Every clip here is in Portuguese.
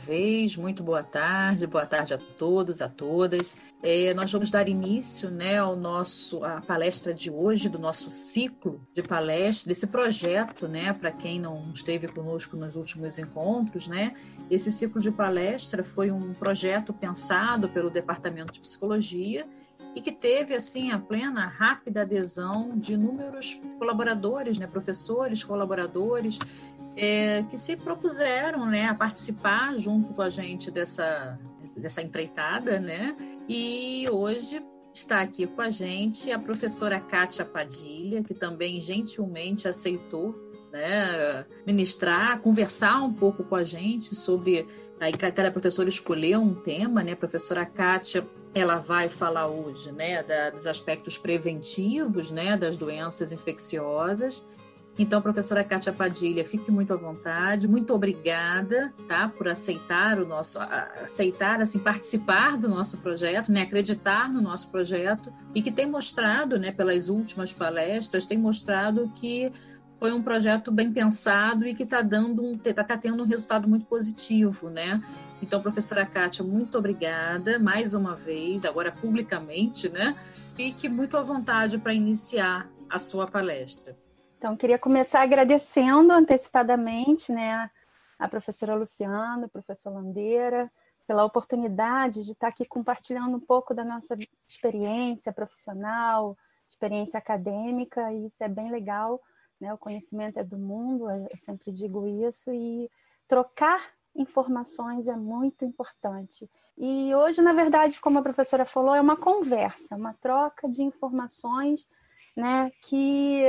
vez, muito boa tarde, boa tarde a todos, a todas. É, nós vamos dar início né, ao nosso, à palestra de hoje, do nosso ciclo de palestra, desse projeto, né, para quem não esteve conosco nos últimos encontros, né, esse ciclo de palestra foi um projeto pensado pelo Departamento de Psicologia e que teve assim a plena, rápida adesão de inúmeros colaboradores, né, professores, colaboradores, é, que se propuseram né, a participar junto com a gente dessa, dessa empreitada, né? E hoje está aqui com a gente a professora Kátia Padilha, que também gentilmente aceitou né, ministrar, conversar um pouco com a gente sobre. Aí cada professor escolheu um tema, né? A professora Kátia ela vai falar hoje, né, da, dos aspectos preventivos, né, das doenças infecciosas. Então, professora Kátia Padilha, fique muito à vontade, muito obrigada, tá, por aceitar o nosso, aceitar, assim, participar do nosso projeto, né, acreditar no nosso projeto e que tem mostrado, né, pelas últimas palestras, tem mostrado que foi um projeto bem pensado e que está dando um, tá, tá tendo um resultado muito positivo, né? Então, professora Kátia, muito obrigada mais uma vez, agora publicamente, né? Fique muito à vontade para iniciar a sua palestra. Então, queria começar agradecendo antecipadamente, né, a professora Luciana, professor Landeira, pela oportunidade de estar aqui compartilhando um pouco da nossa experiência profissional, experiência acadêmica, e isso é bem legal né? O conhecimento é do mundo, eu sempre digo isso, e trocar informações é muito importante. E hoje, na verdade, como a professora falou, é uma conversa, uma troca de informações né, que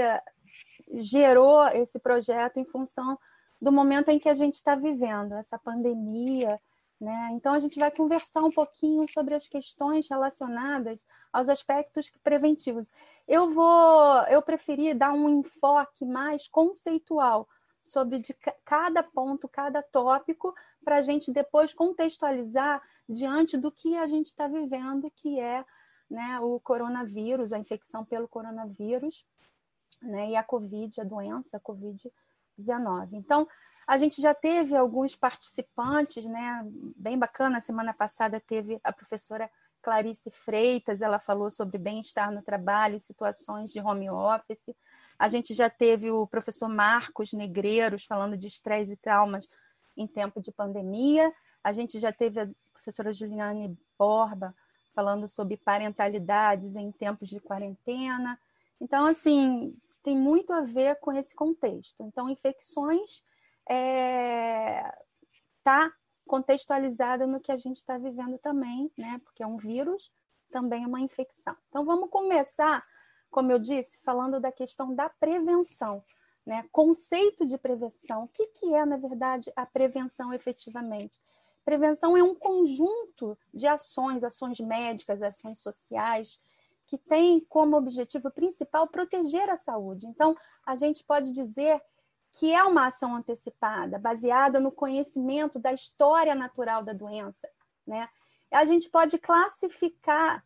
gerou esse projeto em função do momento em que a gente está vivendo, essa pandemia, né? Então, a gente vai conversar um pouquinho sobre as questões relacionadas aos aspectos preventivos. Eu vou, eu preferi dar um enfoque mais conceitual sobre de cada ponto, cada tópico, para a gente depois contextualizar diante do que a gente está vivendo, que é né, o coronavírus, a infecção pelo coronavírus, né, e a Covid, a doença Covid-19. Então, a gente já teve alguns participantes, né? Bem bacana. semana passada teve a professora Clarice Freitas, ela falou sobre bem-estar no trabalho, situações de home office. A gente já teve o professor Marcos Negreiros falando de estresse e traumas em tempo de pandemia. A gente já teve a professora Juliane Borba falando sobre parentalidades em tempos de quarentena. Então, assim, tem muito a ver com esse contexto. Então, infecções está é, tá contextualizada no que a gente está vivendo também, né? Porque é um vírus, também é uma infecção. Então vamos começar, como eu disse, falando da questão da prevenção. Né? Conceito de prevenção. O que, que é, na verdade, a prevenção efetivamente? Prevenção é um conjunto de ações, ações médicas, ações sociais, que tem como objetivo principal proteger a saúde. Então, a gente pode dizer que é uma ação antecipada, baseada no conhecimento da história natural da doença. Né? A gente pode classificar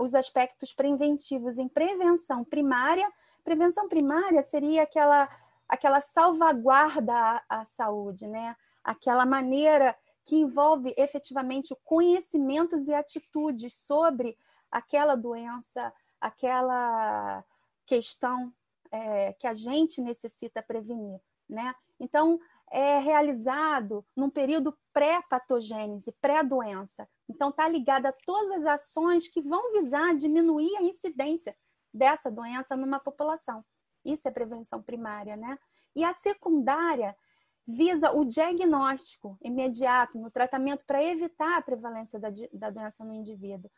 os aspectos preventivos em prevenção primária. Prevenção primária seria aquela, aquela salvaguarda à, à saúde, né? aquela maneira que envolve efetivamente conhecimentos e atitudes sobre aquela doença, aquela questão é, que a gente necessita prevenir, né? Então, é realizado num período pré-patogênese, pré-doença. Então, está ligado a todas as ações que vão visar diminuir a incidência dessa doença numa população. Isso é prevenção primária, né? E a secundária visa o diagnóstico imediato no tratamento para evitar a prevalência da, da doença no indivíduo.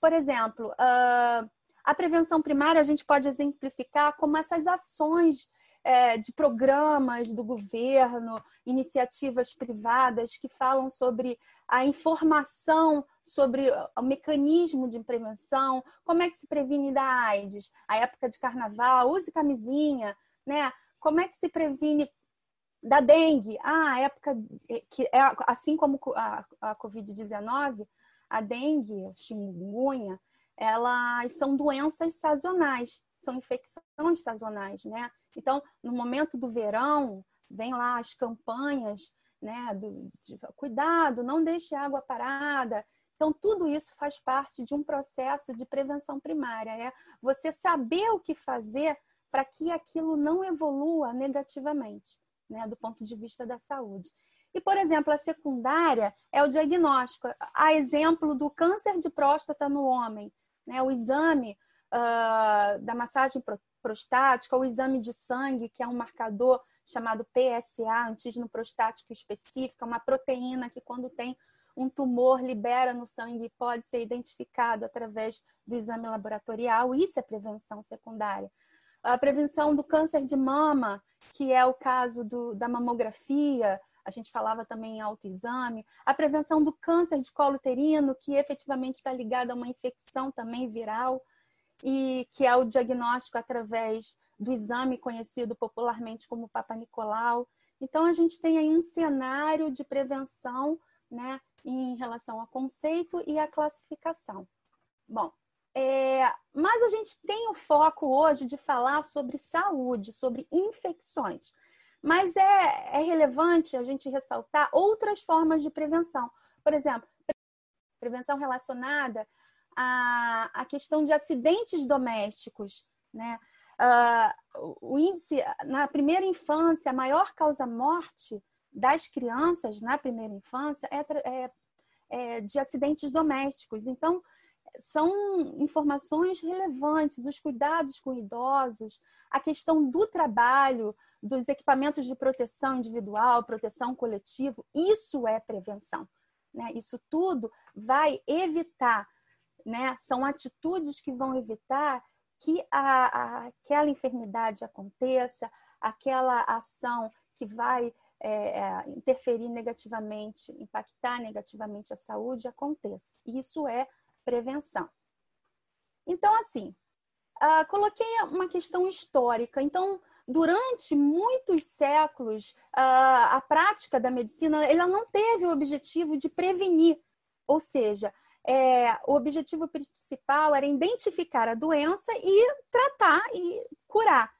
Por exemplo, uh, a prevenção primária a gente pode exemplificar como essas ações é, de programas do governo, iniciativas privadas que falam sobre a informação sobre o mecanismo de prevenção, como é que se previne da AIDS, a época de carnaval, use camisinha, né? Como é que se previne da dengue? Ah, a época que é assim como a, a Covid-19, a dengue, chikungunya, elas são doenças sazonais, são infecções sazonais, né? Então, no momento do verão, vem lá as campanhas né? Do, de, cuidado, não deixe água parada. Então, tudo isso faz parte de um processo de prevenção primária. É você saber o que fazer para que aquilo não evolua negativamente, né, do ponto de vista da saúde. E, por exemplo, a secundária é o diagnóstico. A exemplo do câncer de próstata no homem, né, o exame uh, da massagem prostática, o exame de sangue, que é um marcador chamado PSA, antígeno prostático específico, é uma proteína que, quando tem um tumor, libera no sangue e pode ser identificado através do exame laboratorial. Isso é prevenção secundária a prevenção do câncer de mama, que é o caso do, da mamografia, a gente falava também em autoexame, a prevenção do câncer de colo uterino, que efetivamente está ligada a uma infecção também viral, e que é o diagnóstico através do exame conhecido popularmente como Papa Nicolau. Então, a gente tem aí um cenário de prevenção né, em relação ao conceito e à classificação. Bom, é, mas a gente tem o foco hoje de falar sobre saúde, sobre infecções. Mas é, é relevante a gente ressaltar outras formas de prevenção. Por exemplo, prevenção relacionada à, à questão de acidentes domésticos. Né? Uh, o índice, na primeira infância, a maior causa-morte das crianças na primeira infância é, é, é de acidentes domésticos. Então, são informações relevantes, os cuidados com idosos, a questão do trabalho, dos equipamentos de proteção individual, proteção coletiva, isso é prevenção. Né? Isso tudo vai evitar, né? são atitudes que vão evitar que a, a, aquela enfermidade aconteça, aquela ação que vai é, é, interferir negativamente, impactar negativamente a saúde aconteça. Isso é prevenção. Então, assim, uh, coloquei uma questão histórica. Então, durante muitos séculos, uh, a prática da medicina ela não teve o objetivo de prevenir, ou seja, é, o objetivo principal era identificar a doença e tratar e curar.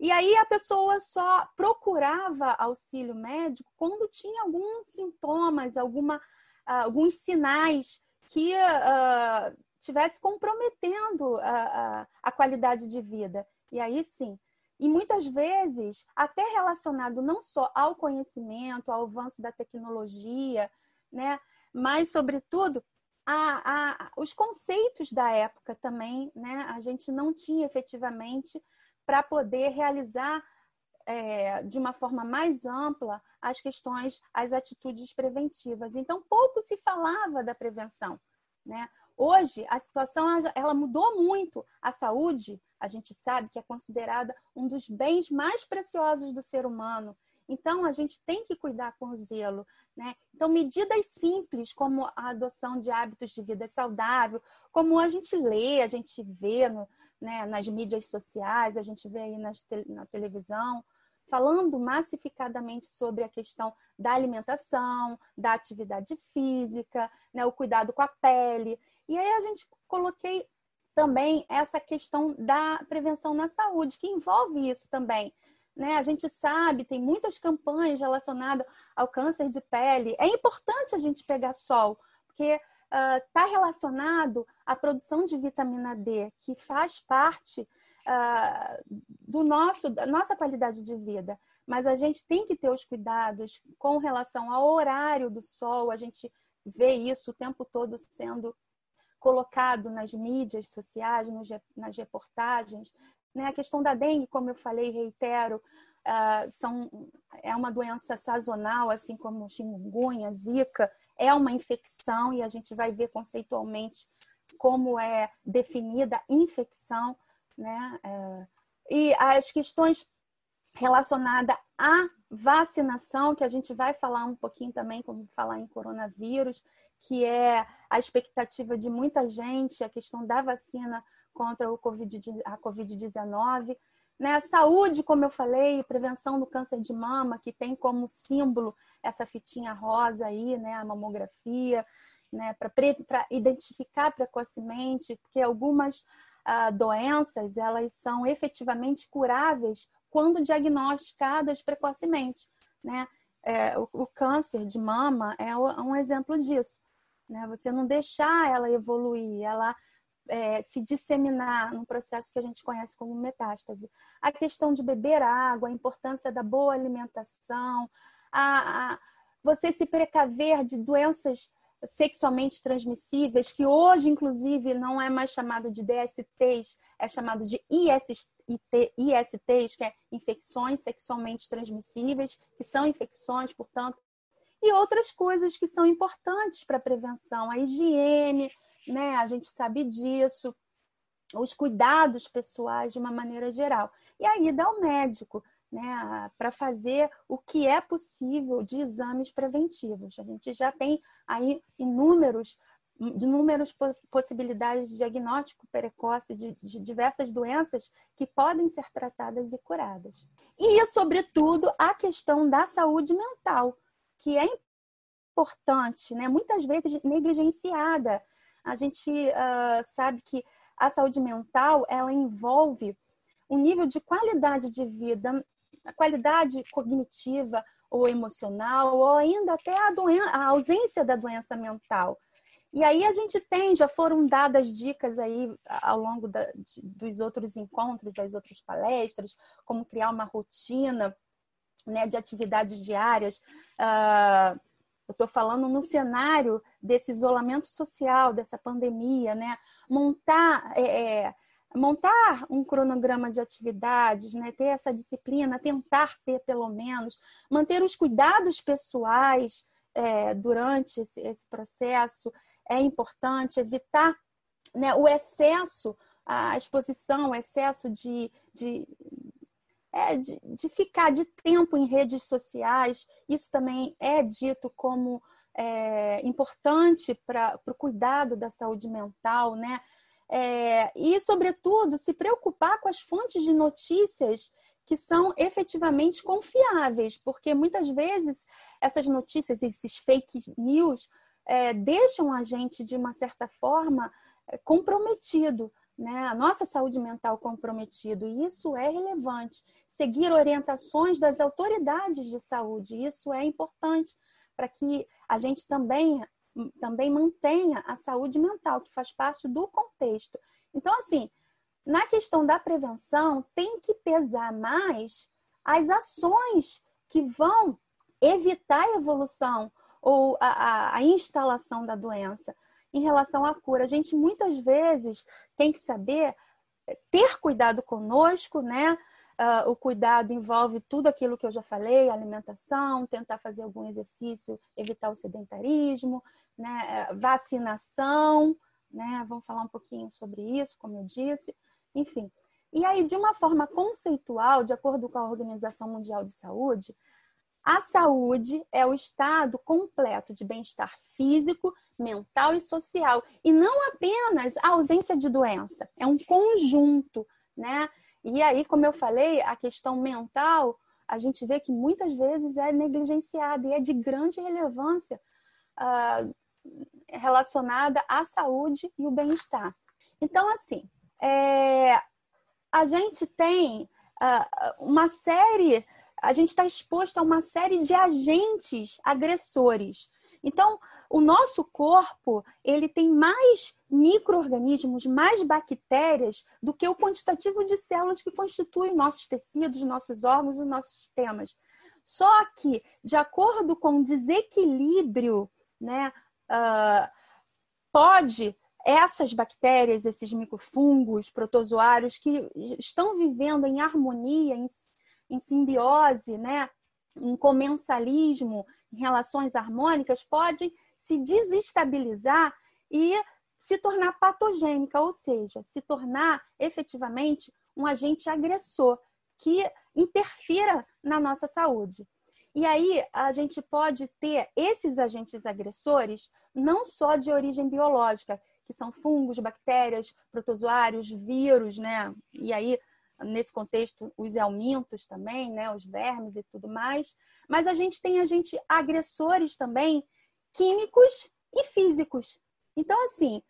E aí a pessoa só procurava auxílio médico quando tinha alguns sintomas, alguma, uh, alguns sinais que uh, tivesse comprometendo a, a, a qualidade de vida. E aí sim. E muitas vezes, até relacionado não só ao conhecimento, ao avanço da tecnologia, né? mas, sobretudo, a, a, os conceitos da época também, né? A gente não tinha efetivamente para poder realizar é, de uma forma mais ampla as questões, as atitudes preventivas. Então, pouco se falava da prevenção. Né? Hoje, a situação ela mudou muito. A saúde, a gente sabe que é considerada um dos bens mais preciosos do ser humano. Então, a gente tem que cuidar com zelo. Né? Então, medidas simples, como a adoção de hábitos de vida saudável, como a gente lê, a gente vê no, né, nas mídias sociais, a gente vê aí nas, na televisão, falando massificadamente sobre a questão da alimentação, da atividade física, né, o cuidado com a pele. E aí a gente coloquei também essa questão da prevenção na saúde, que envolve isso também. Né? A gente sabe, tem muitas campanhas relacionadas ao câncer de pele. É importante a gente pegar sol, porque está uh, relacionado à produção de vitamina D, que faz parte uh, do nosso, da nossa qualidade de vida. Mas a gente tem que ter os cuidados com relação ao horário do sol, a gente vê isso o tempo todo sendo colocado nas mídias sociais, nas reportagens. Né? A questão da dengue, como eu falei, reitero, uh, são, é uma doença sazonal, assim como chikungunya, zika, é uma infecção e a gente vai ver conceitualmente como é definida infecção né? É, e as questões relacionadas à vacinação, que a gente vai falar um pouquinho também, como falar em coronavírus, que é a expectativa de muita gente, a questão da vacina contra o COVID, a Covid-19. Né? Saúde, como eu falei, prevenção do câncer de mama, que tem como símbolo essa fitinha rosa aí, né? a mamografia, né? para identificar precocemente, porque algumas uh, doenças elas são efetivamente curáveis quando diagnosticadas precocemente, né? é, o, o, câncer de mama é um exemplo disso. Né? Você não deixar ela evoluir, ela é, se disseminar no processo que a gente conhece como metástase. A questão de beber água, a importância da boa alimentação, a, a você se precaver de doenças sexualmente transmissíveis, que hoje, inclusive, não é mais chamado de DSTs, é chamado de IST, ISTs, que é infecções sexualmente transmissíveis, que são infecções, portanto, e outras coisas que são importantes para a prevenção, a higiene, né? A gente sabe disso, os cuidados pessoais de uma maneira geral. E aí dá ao médico, né, para fazer o que é possível de exames preventivos. A gente já tem aí inúmeros inúmeras possibilidades de diagnóstico precoce de, de, diversas doenças que podem ser tratadas e curadas. E, sobretudo, a questão da saúde mental, que é importante, né? muitas vezes negligenciada. A gente uh, sabe que a saúde mental ela envolve um nível de qualidade de vida a qualidade cognitiva ou emocional, ou ainda até a, a ausência da doença mental. E aí a gente tem, já foram dadas dicas aí ao longo da, de, dos outros encontros, das outras palestras, como criar uma rotina né, de atividades diárias. Uh, eu estou falando no cenário desse isolamento social, dessa pandemia, né? Montar é, é montar um cronograma de atividades, né? ter essa disciplina, tentar ter pelo menos, manter os cuidados pessoais é, durante esse, esse, processo é importante, evitar né, o excesso, a exposição, o excesso de, de, é, de, de ficar de tempo em redes sociais, isso também é dito como é, importante para o cuidado da saúde mental, né? É, e, sobretudo, se preocupar com as fontes de notícias que são efetivamente confiáveis, porque muitas vezes essas notícias, esses fake news, é, deixam a gente, de uma certa forma, é, comprometido. Né? A nossa saúde mental comprometido, e isso é relevante. Seguir orientações das autoridades de saúde, isso é importante para que a gente também também mantenha a saúde mental, que faz parte do contexto. Então, assim, na questão da prevenção, tem que pesar mais as ações que vão evitar a evolução ou a, a, a instalação da doença em relação à cura. A gente muitas vezes tem que saber ter cuidado conosco, né? Uh, o cuidado envolve tudo aquilo que eu já falei, alimentação, tentar fazer algum exercício, evitar o sedentarismo, né? Eh, vacinação, né? Vamos falar um pouquinho sobre isso, como eu disse, enfim. E aí, de uma forma conceitual, de acordo com a Organização Mundial de Saúde, a saúde é o estado completo de bem-estar físico, mental e social, e não apenas a ausência de doença, é um conjunto, né? E aí, como eu falei, a questão mental, a gente vê que muitas vezes é negligenciada e é de grande relevância uh, relacionada à saúde e o bem-estar. Então, assim, é, a gente tem uh, uma série, a gente está exposto a uma série de agentes agressores. Então, o nosso corpo ele tem mais micro-organismos, mais bactérias do que o quantitativo de células que constituem nossos tecidos, nossos órgãos e nossos sistemas. Só que, de acordo com o desequilíbrio, né, uh, pode essas bactérias, esses microfungos, protozoários que estão vivendo em harmonia, em, em simbiose, né, em comensalismo, em relações harmônicas, podem se desestabilizar e se tornar patogênica, ou seja, se tornar efetivamente um agente agressor que interfira na nossa saúde. E aí a gente pode ter esses agentes agressores não só de origem biológica, que são fungos, bactérias, protozoários, vírus, né? E aí nesse contexto os helmintos também, né, os vermes e tudo mais, mas a gente tem agentes agressores também químicos e físicos. Então, assim,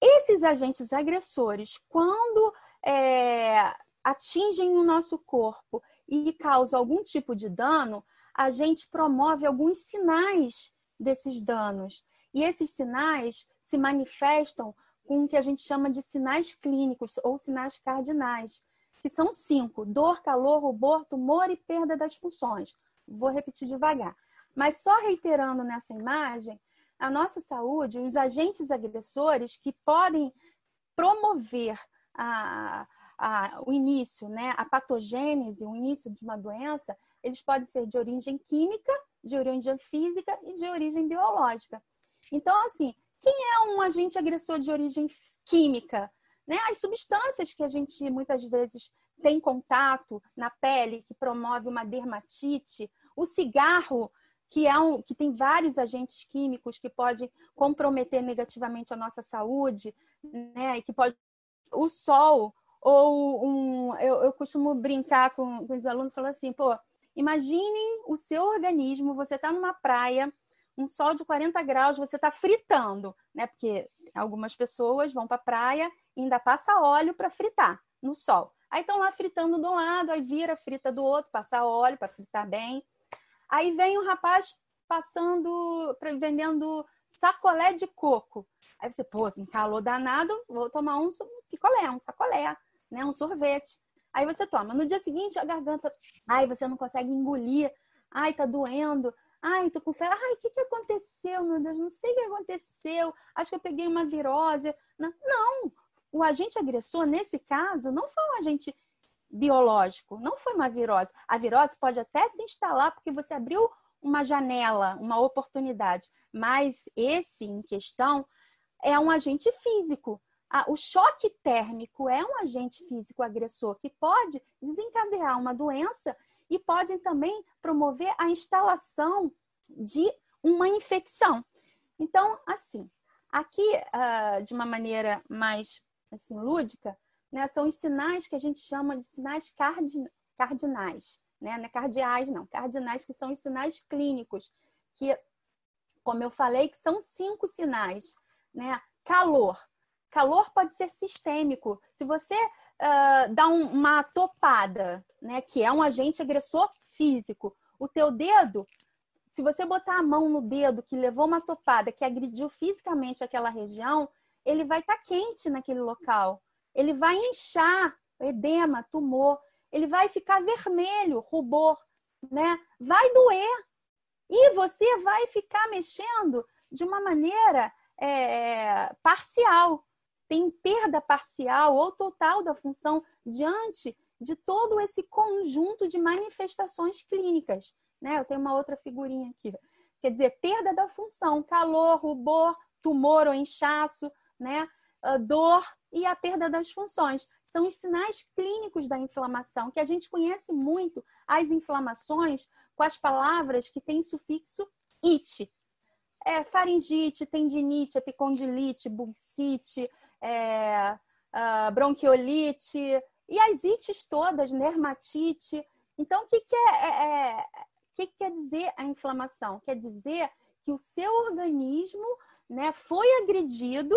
esses agentes agressores, quando é, atingem o nosso corpo e causam algum tipo de dano, a gente promove alguns sinais desses danos. E esses sinais se manifestam com o que a gente chama de sinais clínicos ou sinais cardinais, que são cinco: dor, calor, rubor, tumor e perda das funções. Vou repetir devagar. Mas só reiterando nessa imagem, a nossa saúde, os agentes agressores que podem promover a, a, o início, né, a patogênese, o início de uma doença, eles podem ser de origem química, de origem física e de origem biológica. Então, assim, quem é um agente agressor de origem química? Né? As substâncias que a gente muitas vezes tem contato na pele, que promove uma dermatite, o cigarro, que é um que tem vários agentes químicos que podem comprometer negativamente a nossa saúde, né? E que pode o sol ou um eu, eu costumo brincar com, com os alunos falando assim, pô, imaginem o seu organismo, você está numa praia, um sol de 40 graus, você está fritando, né? Porque algumas pessoas vão para a praia e ainda passa óleo para fritar no sol. Aí estão lá fritando de um lado, aí vira, frita do outro, passa óleo para fritar bem. Aí vem um rapaz passando, vendendo sacolé de coco. Aí você, pô, tem calor danado, vou tomar um picolé, um sacolé, né? Um sorvete. Aí você toma. No dia seguinte, a garganta, ai, você não consegue engolir, ai, tá doendo. Ai, tô com febre. Ai, o que, que aconteceu, meu Deus? Não sei o que aconteceu. Acho que eu peguei uma virose. Não, não. O agente agressor, nesse caso, não foi um agente biológico, não foi uma virose. A virose pode até se instalar porque você abriu uma janela, uma oportunidade, mas esse em questão é um agente físico. o choque térmico é um agente físico agressor que pode desencadear uma doença e podem também promover a instalação de uma infecção. Então, assim, aqui, uh, de uma maneira mais assim, lúdica, né, são os sinais que a gente chama de sinais cardinais, né? Não é cardeais, não, cardinais, que são os sinais clínicos, que, como eu falei, que são cinco sinais, né? Calor. Calor pode ser sistêmico. Se você uh, dá um, uma topada, né, que é um agente agressor físico, o teu dedo, se você botar a mão no dedo que levou uma topada, que agrediu fisicamente aquela região, ele vai estar tá quente naquele local. Ele vai inchar, edema, tumor. Ele vai ficar vermelho, rubor, né? Vai doer. E você vai ficar mexendo de uma maneira é, parcial tem perda parcial ou total da função diante de todo esse conjunto de manifestações clínicas. Né? Eu tenho uma outra figurinha aqui. Quer dizer, perda da função, calor, rubor, tumor ou inchaço, né? Ah, dor e a perda das funções. São os sinais clínicos da inflamação, que a gente conhece muito as inflamações com as palavras que têm sufixo it. É, faringite, tendinite, epicondilite, bursite, é, bronquiolite e as ites todas, dermatite. Então, o que, que, é, é, é, que, que quer dizer a inflamação? Quer dizer que o seu organismo né, foi agredido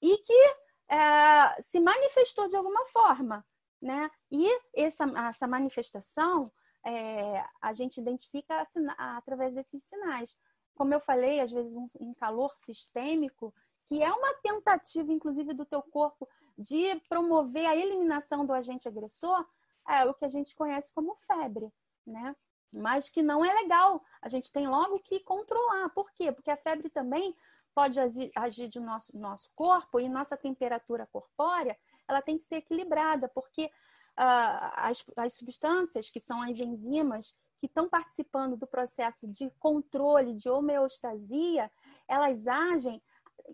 e que é, se manifestou de alguma forma. Né? E essa, essa manifestação é, a gente identifica através desses sinais. Como eu falei, às vezes um, um calor sistêmico que é uma tentativa, inclusive, do teu corpo de promover a eliminação do agente agressor, é o que a gente conhece como febre, né? Mas que não é legal. A gente tem logo que controlar. Por quê? Porque a febre também pode agir de nosso, nosso corpo e nossa temperatura corpórea, ela tem que ser equilibrada, porque uh, as, as substâncias, que são as enzimas, que estão participando do processo de controle de homeostasia, elas agem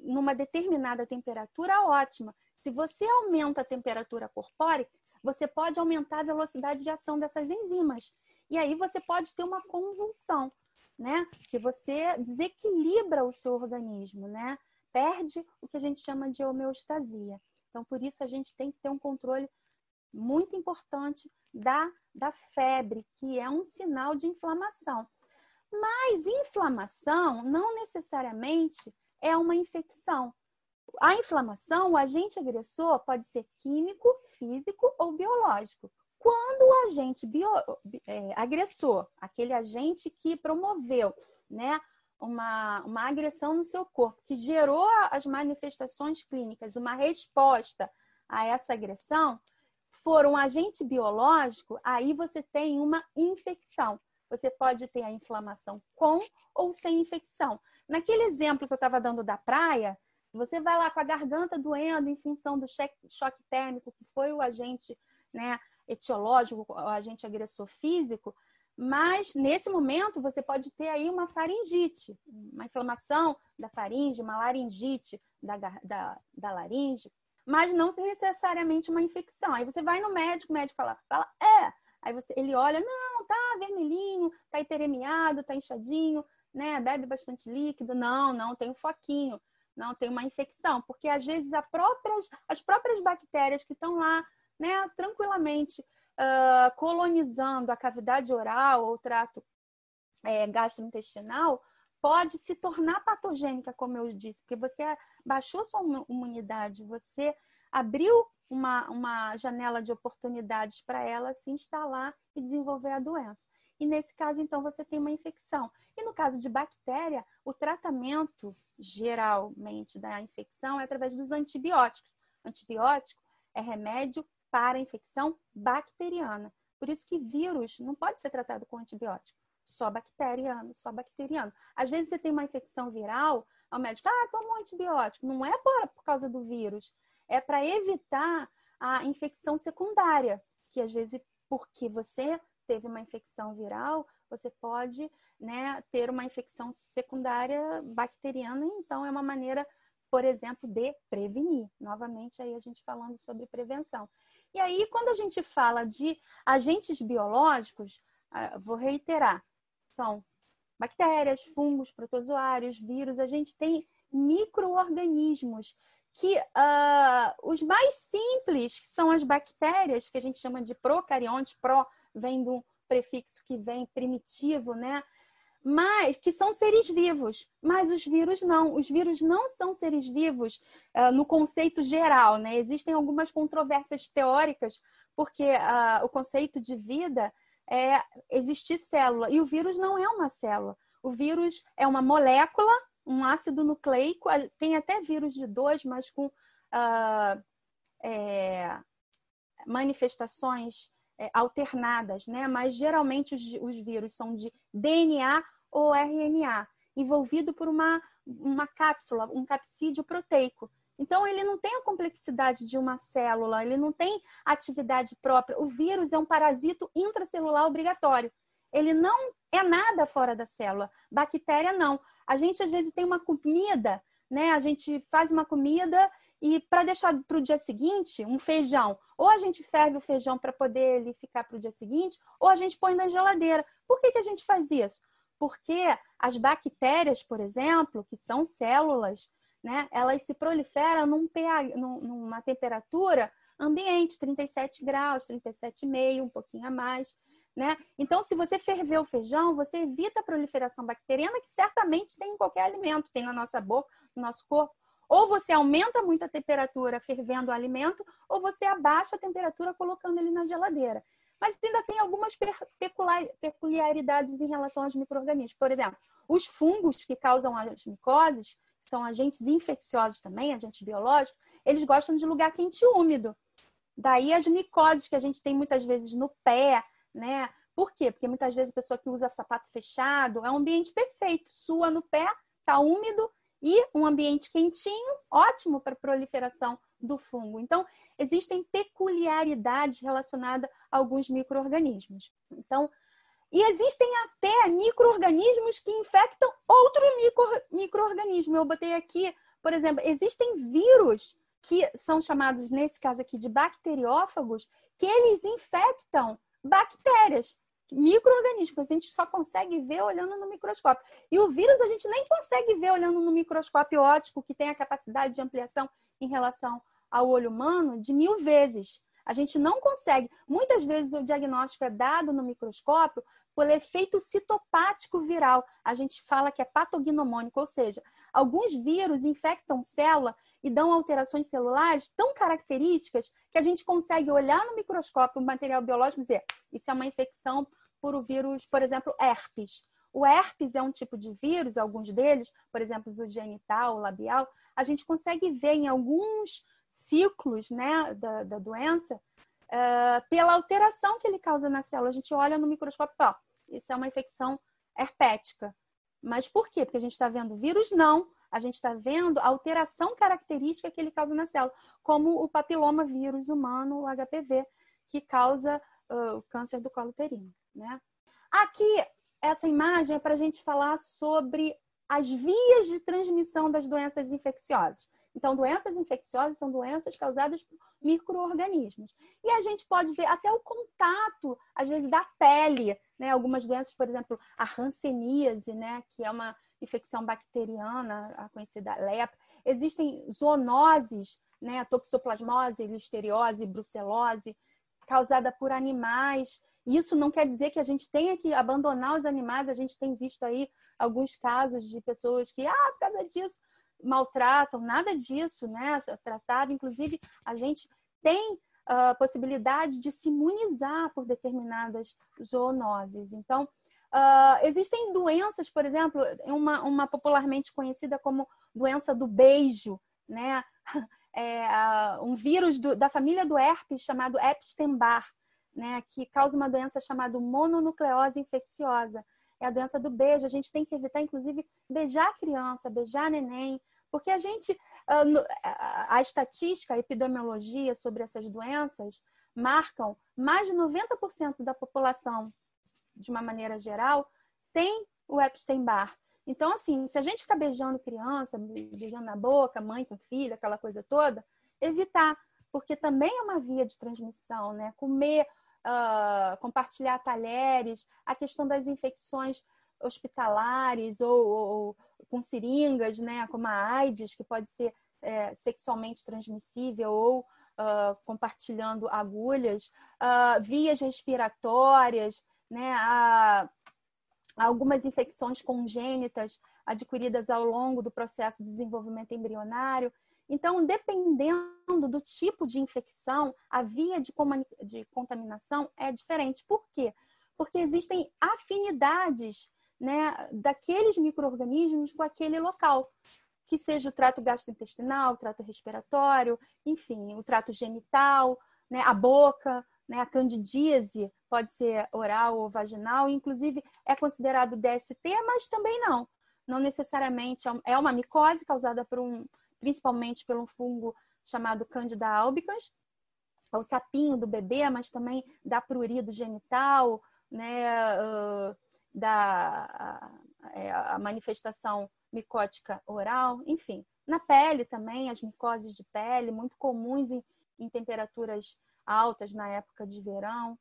numa determinada temperatura, ótima. Se você aumenta a temperatura corpórea, você pode aumentar a velocidade de ação dessas enzimas. E aí você pode ter uma convulsão, né? Que você desequilibra o seu organismo, né? Perde o que a gente chama de homeostasia. Então, por isso, a gente tem que ter um controle muito importante da, da febre, que é um sinal de inflamação. Mas inflamação não necessariamente é uma infecção. A inflamação, o agente agressor, pode ser químico, físico ou biológico. Quando o agente bio, é, agressor, aquele agente que promoveu né, uma, uma agressão no seu corpo, que gerou as manifestações clínicas, uma resposta a essa agressão, for um agente biológico, aí você tem uma infecção. Você pode ter a inflamação com ou sem infecção. Naquele exemplo que eu estava dando da praia, você vai lá com a garganta doendo em função do choque térmico, que foi o agente né, etiológico, o agente agressor físico, mas nesse momento você pode ter aí uma faringite, uma inflamação da faringe, uma laringite da, da, da laringe, mas não necessariamente uma infecção. Aí você vai no médico, o médico fala, fala é. Aí você, ele olha, não, tá vermelhinho, tá hiperemiado, tá inchadinho, né? Bebe bastante líquido. Não, não, tem um foquinho. Não, tem uma infecção. Porque às vezes próprias, as próprias bactérias que estão lá, né, tranquilamente uh, colonizando a cavidade oral ou trato é, gastrointestinal, pode se tornar patogênica, como eu disse, porque você baixou sua imunidade, você abriu uma, uma janela de oportunidades para ela se instalar e desenvolver a doença. E nesse caso, então, você tem uma infecção. E no caso de bactéria, o tratamento geralmente da infecção é através dos antibióticos. Antibiótico é remédio para a infecção bacteriana. Por isso que vírus não pode ser tratado com antibiótico. Só bacteriano, só bacteriano. Às vezes você tem uma infecção viral, o médico, ah, toma um antibiótico. Não é por, por causa do vírus, é para evitar a infecção secundária, que às vezes porque você teve uma infecção viral, você pode né, ter uma infecção secundária bacteriana, então é uma maneira, por exemplo, de prevenir. Novamente, aí a gente falando sobre prevenção. E aí, quando a gente fala de agentes biológicos, ah, vou reiterar, são bactérias, fungos, protozoários, vírus, a gente tem micro-organismos que uh, os mais simples são as bactérias, que a gente chama de procariontes, pro vem do prefixo que vem primitivo, né? Mas que são seres vivos, mas os vírus não. Os vírus não são seres vivos uh, no conceito geral, né? Existem algumas controvérsias teóricas, porque uh, o conceito de vida é existir célula, e o vírus não é uma célula. O vírus é uma molécula um ácido nucleico, tem até vírus de dois, mas com uh, é, manifestações é, alternadas, né? Mas geralmente os, os, vírus são de DNA ou RNA, envolvido por uma, uma cápsula, um capsídeo proteico. Então, ele não tem a complexidade de uma célula, ele não tem atividade própria. O vírus é um parasito intracelular obrigatório. Ele não é nada fora da célula. Bactéria, não. A gente, às vezes, tem uma comida, né? A gente faz uma comida e para deixar para o dia seguinte, um feijão, ou a gente ferve o feijão para poder ele ficar para o dia seguinte, ou a gente põe na geladeira. Por que, que a gente faz isso? Porque as bactérias, por exemplo, que são células, né, elas se proliferam num pH, numa temperatura ambiente, 37 graus, 37,5, um pouquinho a mais né? Então, se você ferver o feijão, você evita a proliferação bacteriana que certamente tem em qualquer alimento, tem na nossa boca, no nosso corpo. Ou você aumenta muito a temperatura fervendo o alimento, ou você abaixa a temperatura colocando ele na geladeira. Mas ainda tem algumas peculiaridades em relação aos micro-organismos. Por exemplo, os fungos que causam as micoses, que são agentes infecciosos também, agentes biológicos, eles gostam de lugar quente e úmido. Daí as micoses que a gente tem muitas vezes no pé, né? Por quê? Porque muitas vezes a pessoa que usa sapato fechado é um ambiente perfeito, sua no pé, tá úmido e um ambiente quentinho, ótimo para proliferação do fungo. Então, existem peculiaridades relacionadas a alguns micro-organismos. Então, e existem até micro-organismos que infectam outro micro-organismo. Eu botei aqui, por exemplo, existem vírus que são chamados, nesse caso aqui, de bacteriófagos, que eles infectam bactérias, micro-organismos. A gente só consegue ver olhando no microscópio. E o vírus a gente nem consegue ver olhando no microscópio óptico, que tem a capacidade de ampliação em relação ao olho humano de mil vezes. A gente não consegue. Muitas vezes o diagnóstico é dado no microscópio por efeito citopático viral. A gente fala que é patognomônico, ou seja, alguns vírus infectam célula e dão alterações celulares tão características que a gente consegue olhar no microscópio o material biológico e dizer isso é uma infecção por o vírus, por exemplo, herpes. O herpes é um tipo de vírus, alguns deles, por exemplo, o genital, o labial, a gente consegue ver em alguns ciclos né, da, da doença uh, pela alteração que ele causa na célula. A gente olha no microscópio e fala, isso é uma infecção herpética. Mas por quê? Porque a gente está vendo vírus? Não. A gente está vendo a alteração característica que ele causa na célula, como o papiloma vírus humano, o HPV, que causa uh, o câncer do colo uterino. Né? Aqui, essa imagem é para a gente falar sobre as vias de transmissão das doenças infecciosas. Então, doenças infecciosas são doenças causadas por micro-organismos. E a gente pode ver até o contato, às vezes, da pele, né? Algumas doenças, por exemplo, a hanseníase, né? Que é uma infecção bacteriana, a conhecida lepra. Existem zoonoses, né? Toxoplasmose, listeriose, brucelose, causada por animais. Isso não quer dizer que a gente tenha que abandonar os animais. A gente tem visto aí alguns casos de pessoas que, ah, por causa disso, maltratam, nada disso, né? Tratava, inclusive, a gente tem a uh, possibilidade de se imunizar por determinadas zoonoses. Então, uh, existem doenças, por exemplo, uma, uma popularmente conhecida como doença do beijo, né? É, uh, um vírus do, da família do herpes chamado Epstein-Barr, né? Que causa uma doença chamada mononucleose infecciosa é a doença do beijo. A gente tem que evitar, inclusive, beijar a criança, beijar neném, porque a gente, a estatística, a epidemiologia sobre essas doenças marcam mais de 90% da população, de uma maneira geral, tem o Epstein-Barr. Então, assim, se a gente ficar beijando criança, beijando na boca, mãe com filha, aquela coisa toda, evitar, porque também é uma via de transmissão, né? Comer uh, compartilhar talheres, a questão das infecções hospitalares ou, ou, com seringas, né, como a AIDS, que pode ser é, sexualmente transmissível ou uh, compartilhando agulhas, uh, vias respiratórias, né, a, algumas infecções congênitas adquiridas ao longo do processo de desenvolvimento embrionário. Então, dependendo do tipo de infecção, a via de, de contaminação é diferente. Por quê? Porque existem afinidades né, daqueles micro-organismos com aquele local, que seja o trato gastrointestinal, o trato respiratório, enfim, o trato genital, né, a boca, né, a candidíase pode ser oral ou vaginal, inclusive é considerado DST, mas também não. Não necessariamente é uma micose causada por um principalmente pelo fungo chamado Candida albicans, é o sapinho do bebê, mas também dá prurido genital, né, uh, da a, a manifestação micótica oral, enfim. Na pele também, as micoses de pele, muito comuns em, em temperaturas altas na época de verão.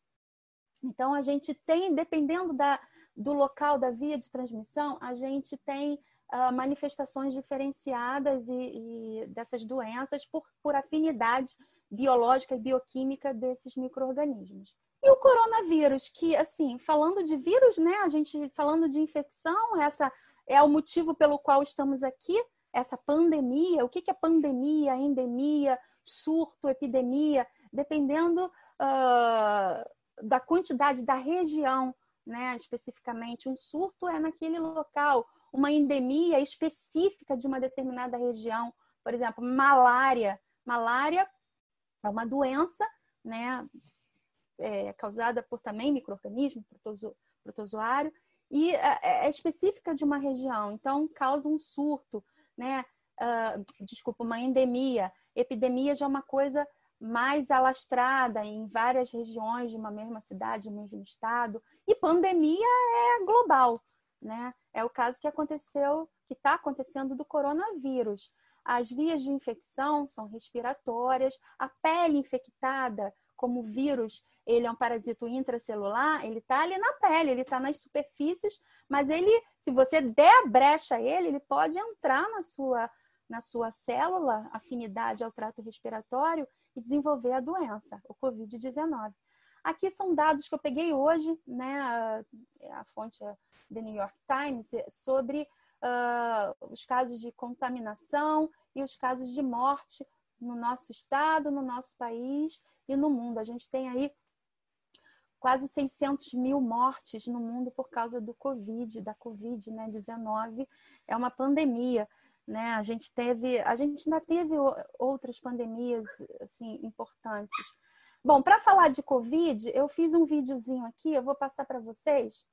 Então, a gente tem, dependendo da, do local da via de transmissão, a gente tem uh, manifestações diferenciadas e, e, dessas doenças por, por afinidade biológica e bioquímica desses micro-organismos. E o coronavírus, que, assim, falando de vírus, né, a gente falando de infecção, essa é o motivo pelo qual estamos aqui, essa pandemia. O que é pandemia, endemia, surto, epidemia? Dependendo uh, da quantidade da região, né, especificamente. Um surto é naquele local, uma endemia específica de uma determinada região, por exemplo, malária. Malária é uma doença, né, é, causada por também microorganismo, protozo, protozoário, e é, é, é, específica de uma região, então causa um surto, né? Uh, desculpa, uma endemia. Epidemia já é uma coisa mais alastrada em várias regiões de uma mesma cidade, mesmo estado. E pandemia é global, né? É o caso que aconteceu, que está acontecendo do coronavírus. As vias de infecção são respiratórias, a pele infectada, como o vírus, ele é um parasito intracelular, ele está ali na pele, ele está nas superfícies, mas ele, se você der a brecha a ele, ele pode entrar na sua na sua célula afinidade ao trato respiratório e desenvolver a doença, o Covid-19. Aqui são dados que eu peguei hoje, né, a, fonte é The New York Times, sobre uh, os casos de contaminação e os casos de morte no nosso estado, no nosso país e no mundo. A gente tem aí quase 600 mil mortes no mundo por causa do Covid, da Covid-19. Né, é uma pandemia. Né? A gente teve, a gente ainda teve outras pandemias assim importantes. Bom, para falar de Covid, eu fiz um videozinho aqui, eu vou passar para vocês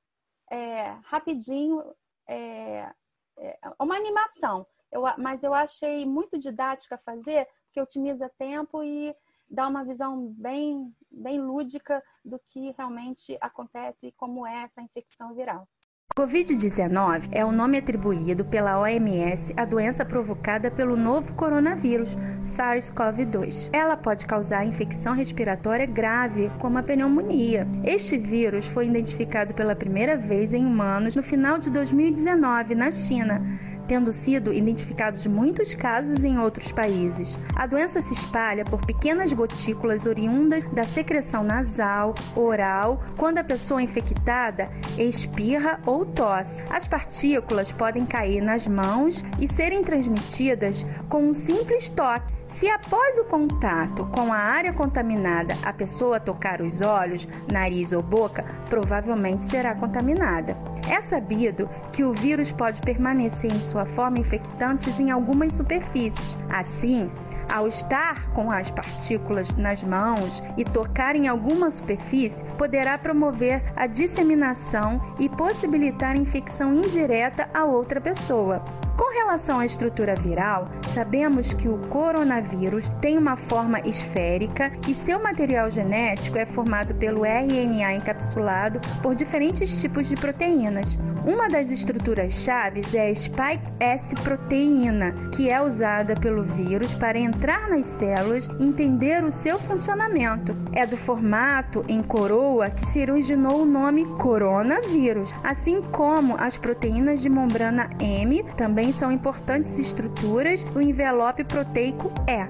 é, rapidinho. É, é, uma animação, eu, mas eu achei muito didática fazer, porque otimiza tempo e dá uma visão bem, bem lúdica do que realmente acontece e como é essa infecção viral. Covid-19 é o nome atribuído pela OMS à doença provocada pelo novo coronavírus, SARS-CoV-2. Ela pode causar infecção respiratória grave, como a pneumonia. Este vírus foi identificado pela primeira vez em humanos no final de 2019 na China tendo sido identificados muitos casos em outros países. A doença se espalha por pequenas gotículas oriundas da secreção nasal, oral, quando a pessoa infectada espirra ou tosse. As partículas podem cair nas mãos e serem transmitidas com um simples toque. Se após o contato com a área contaminada a pessoa tocar os olhos, nariz ou boca, provavelmente será contaminada. É sabido que o vírus pode permanecer em sua forma infectante em algumas superfícies. Assim, ao estar com as partículas nas mãos e tocar em alguma superfície, poderá promover a disseminação e possibilitar infecção indireta a outra pessoa. Com relação à estrutura viral, sabemos que o coronavírus tem uma forma esférica e seu material genético é formado pelo RNA encapsulado por diferentes tipos de proteínas. Uma das estruturas chaves é a spike S proteína, que é usada pelo vírus para entrar nas células e entender o seu funcionamento. É do formato em coroa que se originou o nome coronavírus, assim como as proteínas de membrana M também também são importantes estruturas, o envelope proteico é.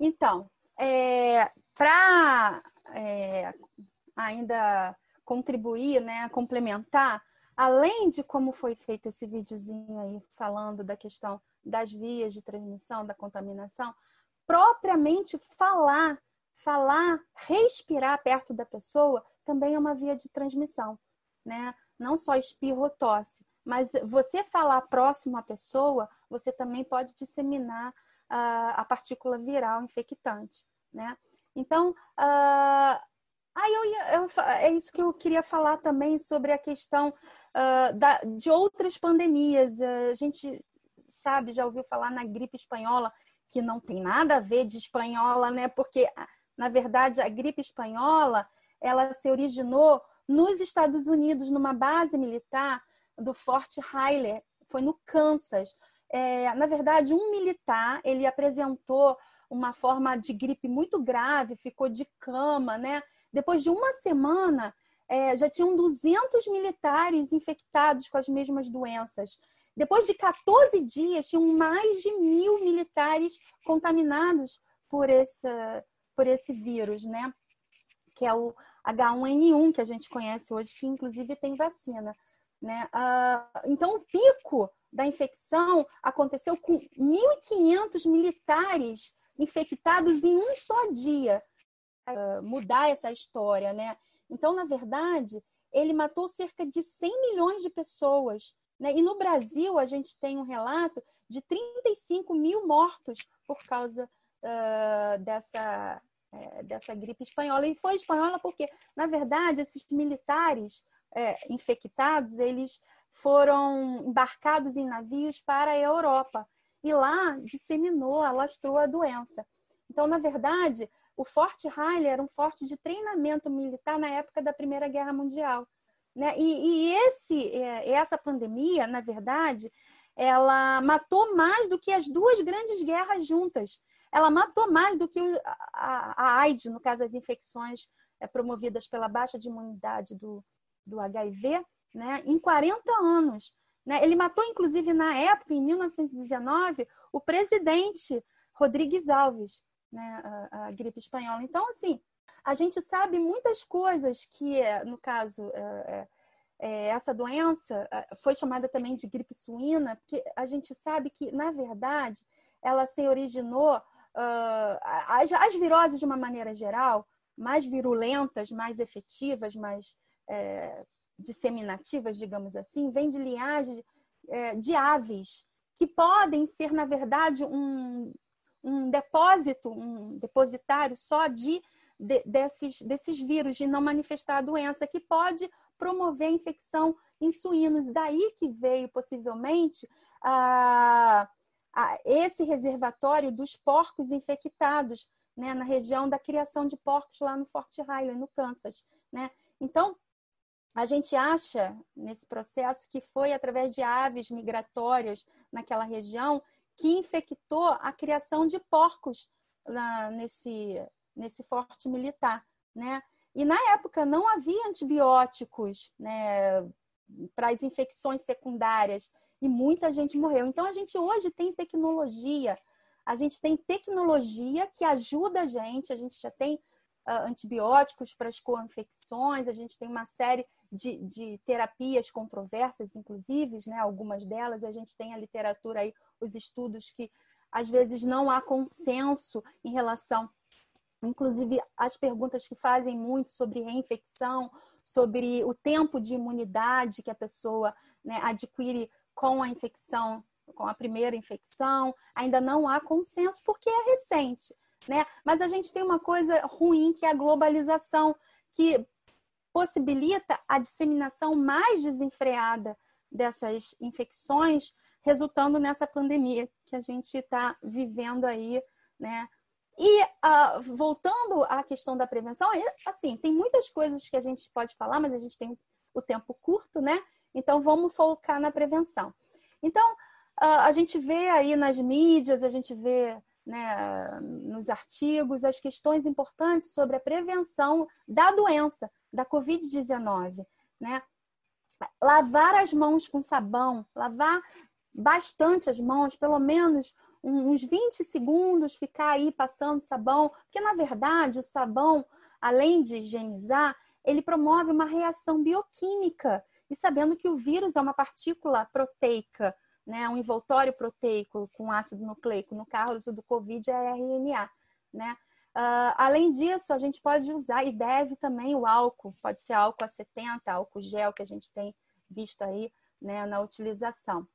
Então, é, para é, ainda contribuir, né, complementar, além de como foi feito esse videozinho aí falando da questão das vias de transmissão, da contaminação, propriamente falar, falar, respirar perto da pessoa também é uma via de transmissão, né? Não só espirro tosse, mas você falar próximo à pessoa, você também pode disseminar a, a partícula viral infectante, né? Então, uh, aí eu, ia, eu, é isso que eu queria falar também sobre a questão uh, da, de outras pandemias. Uh, a gente sabe, já ouviu falar na gripe espanhola, que não tem nada a ver de espanhola, né? Porque, na verdade, a gripe espanhola, ela se originou nos Estados Unidos, numa base militar, do Fort Riley, foi no Kansas. É, na verdade, um militar, ele apresentou uma forma de gripe muito grave, ficou de cama, né? Depois de uma semana, é, já tinham 200 militares infectados com as mesmas doenças. Depois de 14 dias, tinham mais de mil militares contaminados por esse, por esse vírus, né? Que é o H1N1, que a gente conhece hoje, que inclusive tem vacina. Né? Uh, então, o pico da infecção aconteceu com 1.500 militares infectados em um só dia. Uh, mudar essa história, né? Então, na verdade, ele matou cerca de 100 milhões de pessoas. Né? E no Brasil, a gente tem um relato de 35 mil mortos por causa uh, dessa, uh, dessa gripe espanhola. E foi espanhola porque, na verdade, esses militares é, infectados, eles foram embarcados em navios para a Europa e lá disseminou, alastrou a doença. Então, na verdade, o Forte Riley era um forte de treinamento militar na época da Primeira Guerra Mundial. Né? E, e esse, é, essa pandemia, na verdade, ela matou mais do que as duas grandes guerras juntas. Ela matou mais do que a, a AIDS, no caso, as infecções é, promovidas pela baixa de imunidade do, do HIV, né, em 40 anos. Né? Ele matou, inclusive, na época, em 1919, o presidente Rodrigues Alves, né? a, a gripe espanhola. Então, assim, a gente sabe muitas coisas que, no caso, é, é, essa doença foi chamada também de gripe suína, porque a gente sabe que, na verdade, ela se originou. Uh, as, as, viroses, de uma maneira geral, mais virulentas, mais efetivas, mais é, disseminativas, digamos assim, vêm de linhagem é, de aves, que podem ser, na verdade, um, um depósito, um depositário só de, de, desses, desses vírus, de não manifestar a doença, que pode promover a infecção em suínos. Daí que veio, possivelmente, a, a, esse reservatório dos porcos infectados, né, na região da criação de porcos lá no Fort Riley, no Kansas. Né? Então, a gente acha nesse processo que foi através de aves migratórias naquela região que infectou a criação de porcos na, nesse, nesse forte militar, né? E na época não havia antibióticos, né, para as infecções secundárias e muita gente morreu. Então a gente hoje tem tecnologia, a gente tem tecnologia que ajuda a gente, a gente já tem uh, antibióticos para as co-infecções, a gente tem uma série de, de terapias controversas, inclusive, né, algumas delas, a gente tem a literatura aí, os estudos que às vezes não há consenso em relação inclusive as perguntas que fazem muito sobre reinfecção, sobre o tempo de imunidade que a pessoa né, adquire com a infecção, com a primeira infecção, ainda não há consenso porque é recente, né? Mas a gente tem uma coisa ruim que é a globalização, que possibilita a disseminação mais desenfreada dessas infecções, resultando nessa pandemia que a gente está vivendo aí, né? E uh, voltando à questão da prevenção, assim, tem muitas coisas que a gente pode falar, mas a gente tem o tempo curto, né? Então vamos focar na prevenção. Então, uh, a gente vê aí nas mídias, a gente vê né, nos artigos as questões importantes sobre a prevenção da doença, da Covid-19, né? Lavar as mãos com sabão, lavar bastante as mãos, pelo menos uns 20 segundos, ficar aí passando sabão, porque na verdade o sabão, além de higienizar, ele promove uma reação bioquímica. E sabendo que o vírus é uma partícula proteica, né, um envoltório proteico com ácido nucleico, no caso do Covid é RNA, né? Uh, além disso, a gente pode usar e deve também o álcool, pode ser álcool a 70, álcool gel que a gente tem visto aí né, na utilização.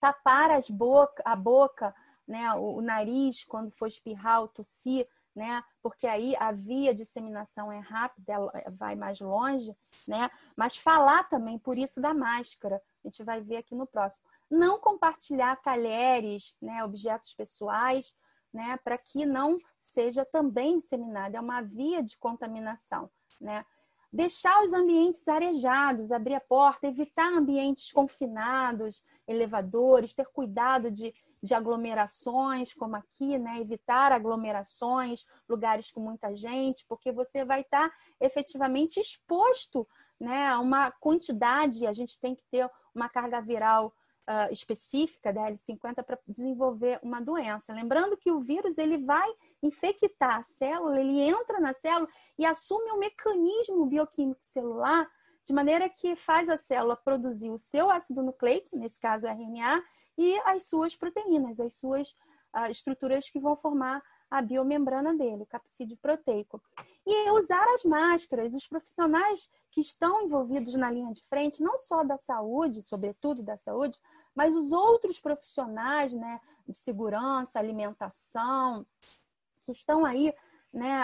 Tapar as boca, a boca né, o, o nariz quando for espirrar ou tossir, né? Porque aí a via de disseminação é rápida, ela vai mais longe, né? Mas falar também, por isso da máscara, a gente vai ver aqui no próximo. Não compartilhar talheres, né, objetos pessoais, né, para que não seja também disseminada, é uma via de contaminação, né? Deixar os ambientes arejados, abrir a porta, evitar ambientes confinados, elevadores, ter cuidado de de aglomerações, como aqui, né? Evitar aglomerações, lugares com muita gente, porque você vai estar efetivamente exposto né, a uma quantidade, a gente tem que ter uma carga viral uh, específica da L50 para desenvolver uma doença. Lembrando que o vírus ele vai infectar a célula, ele entra na célula e assume um mecanismo bioquímico celular de maneira que faz a célula produzir o seu ácido nucleico, nesse caso RNA, e as suas proteínas, as suas uh, estruturas que vão formar a biomembrana dele, o capsídeo proteico. E usar as máscaras, os profissionais que estão envolvidos na linha de frente, não só da saúde, sobretudo da saúde, mas os outros profissionais, né, de segurança, alimentação, que estão aí, né,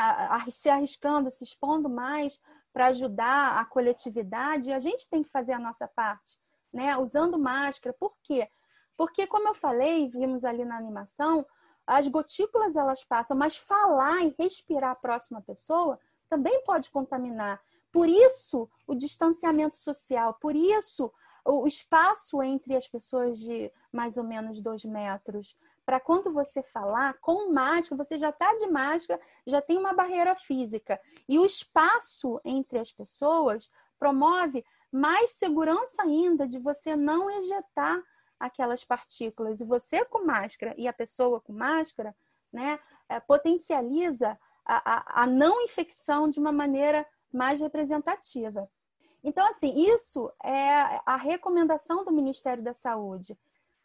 se arriscando, se expondo mais para ajudar a coletividade, a gente tem que fazer a nossa parte, né, usando máscara. Por quê? Porque, como eu falei, vimos ali na animação, as gotículas elas passam, mas falar e respirar próximo à pessoa também pode contaminar. Por isso, o distanciamento social, por isso, o espaço entre as pessoas de mais ou menos dois metros. Para quando você falar com máscara, você já está de máscara, já tem uma barreira física. E o espaço entre as pessoas promove mais segurança ainda de você não ejetar aquelas partículas. E você com máscara e a pessoa com máscara, né, é, potencializa a, a, a não infecção de uma maneira mais representativa. Então, assim, isso é a recomendação do Ministério da Saúde.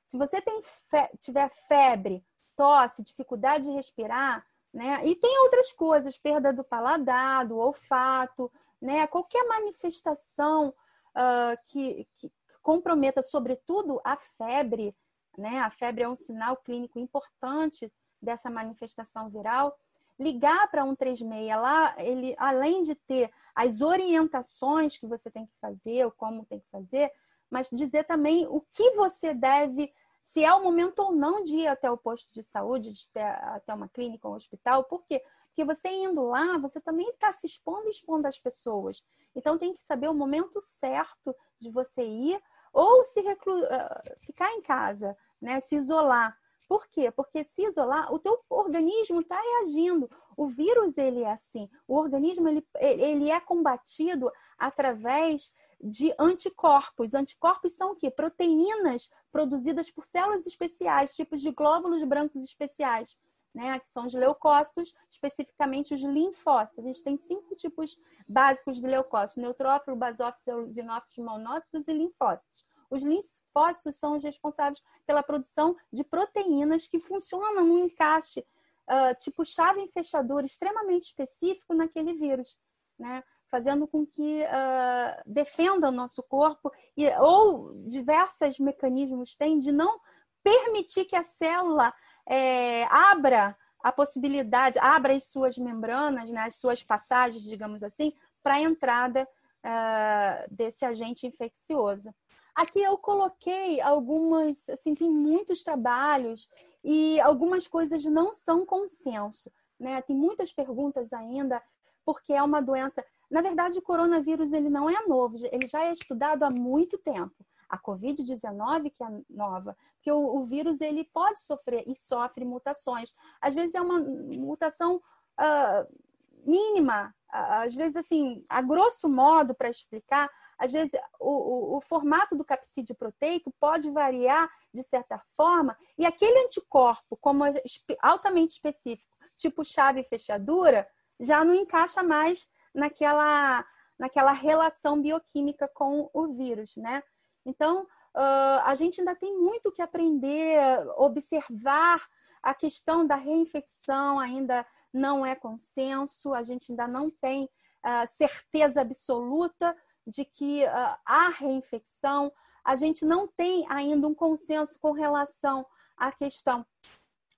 Se você tem fe tiver febre, tosse, dificuldade de respirar, né? E tem outras coisas, perda do paladar, do olfato, né? Qualquer manifestação uh, que, que comprometa, sobretudo, a febre, né? A febre é um sinal clínico importante dessa manifestação viral. Ligar para 136 lá, ele além de ter as orientações que você tem que fazer, ou como tem que fazer, mas dizer também o que você deve, se é o momento ou não de ir até o posto de saúde, de ter, até uma clínica ou um hospital. Por quê? Porque você indo lá, você também está se expondo e expondo as pessoas. Então tem que saber o momento certo de você ir ou se reclu... Eh, ficar em casa, né? se isolar. Por quê? Porque se isolar, o teu organismo está reagindo. O vírus, ele é assim. O organismo, ele, ele é combatido através de anticorpos. Anticorpos são o quê? Proteínas produzidas por células especiais, tipos de glóbulos brancos especiais, né? Que são os leucócitos, especificamente os linfócitos. A gente tem cinco tipos básicos de leucócitos: neutrófilo, basófilo, eosinófilos, monócitos e linfócitos. Os linfócitos são os responsáveis pela produção de proteínas que funcionam num encaixe uh, tipo chave em fechadura extremamente específico naquele vírus, né? fazendo com que uh, defenda o nosso corpo e, ou diversos mecanismos têm de não permitir que a célula é, abra a possibilidade, abra as suas membranas, né, as suas passagens, digamos assim, para a entrada uh, desse agente infeccioso. Aqui eu coloquei algumas, assim, tem muitos trabalhos e algumas coisas não são consenso, né? Tem muitas perguntas ainda, porque é uma doença. Na verdade, o coronavírus ele não é novo, ele já é estudado há muito tempo. A Covid-19 que é nova, porque o, o, vírus ele pode sofrer e sofre mutações. Às vezes é uma mutação uh, mínima, às vezes assim, a grosso modo para explicar, às vezes o, o, o, formato do capsídeo proteico pode variar de certa forma, e aquele anticorpo, como é altamente específico, tipo chave e fechadura, já não encaixa mais naquela, naquela relação bioquímica com o vírus, né? Então, uh, a gente ainda tem muito que aprender, observar a questão da reinfecção ainda não é consenso, a gente ainda não tem uh, certeza absoluta de que uh, há reinfecção. A gente não tem ainda um consenso com relação à questão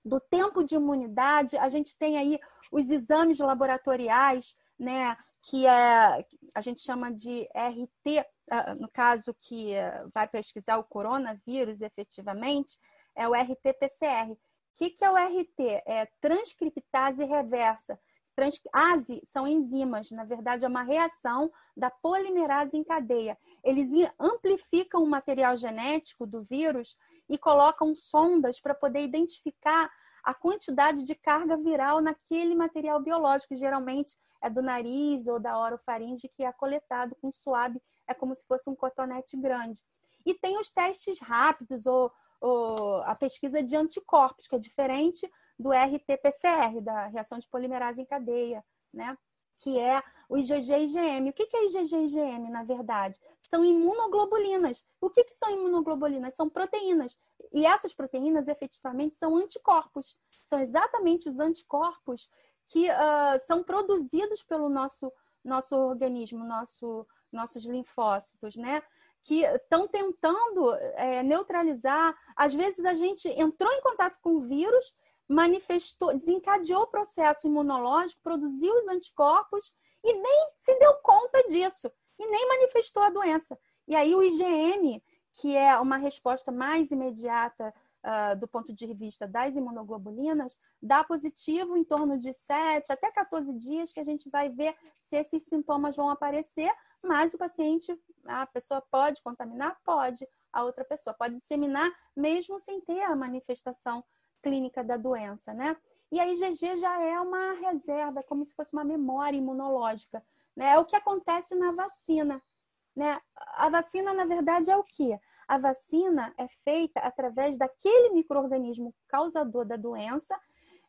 do tempo de imunidade. A gente tem aí os exames laboratoriais, né, que é, a gente chama de RT, ah, no caso que eh, vai pesquisar o coronavírus efetivamente, é o RT-PCR. O que, que é o RT? É transcriptase reversa. ASE são enzimas, na verdade é uma reação da polimerase em cadeia. Eles amplificam o material genético do vírus e colocam sondas para poder identificar a quantidade de carga viral naquele material biológico, geralmente é do nariz ou da orofaringe que é coletado com suave, é como se fosse um cotonete grande. E tem os testes rápidos ou, ou a pesquisa de anticorpos, que é diferente do RT-PCR, da reação de polimerase em cadeia, né? Que é o IgG e IgM. O que é IgG e IgM, na verdade? São imunoglobulinas. O que, são imunoglobulinas? São proteínas. E essas proteínas, efetivamente, são anticorpos. São exatamente os anticorpos que uh, são produzidos pelo nosso, nosso organismo, nosso, nossos linfócitos, né? Que estão tentando é, neutralizar. Às vezes a gente entrou em contato com o vírus manifestou, desencadeou o processo imunológico, produziu os anticorpos e nem se deu conta disso e nem manifestou a doença. E aí o IgM, que é uma resposta mais imediata uh, do ponto de vista das imunoglobulinas, dá positivo em torno de 7 até 14 dias que a gente vai ver se esses sintomas vão aparecer, mas o paciente, a pessoa pode contaminar? Pode. A outra pessoa pode disseminar mesmo sem ter a manifestação clínica da doença, né? E a IgG já é uma reserva, como se fosse uma memória imunológica, né? É o que acontece na vacina. Né? A vacina, na verdade, é o quê? A vacina é feita através daquele microorganismo causador da doença,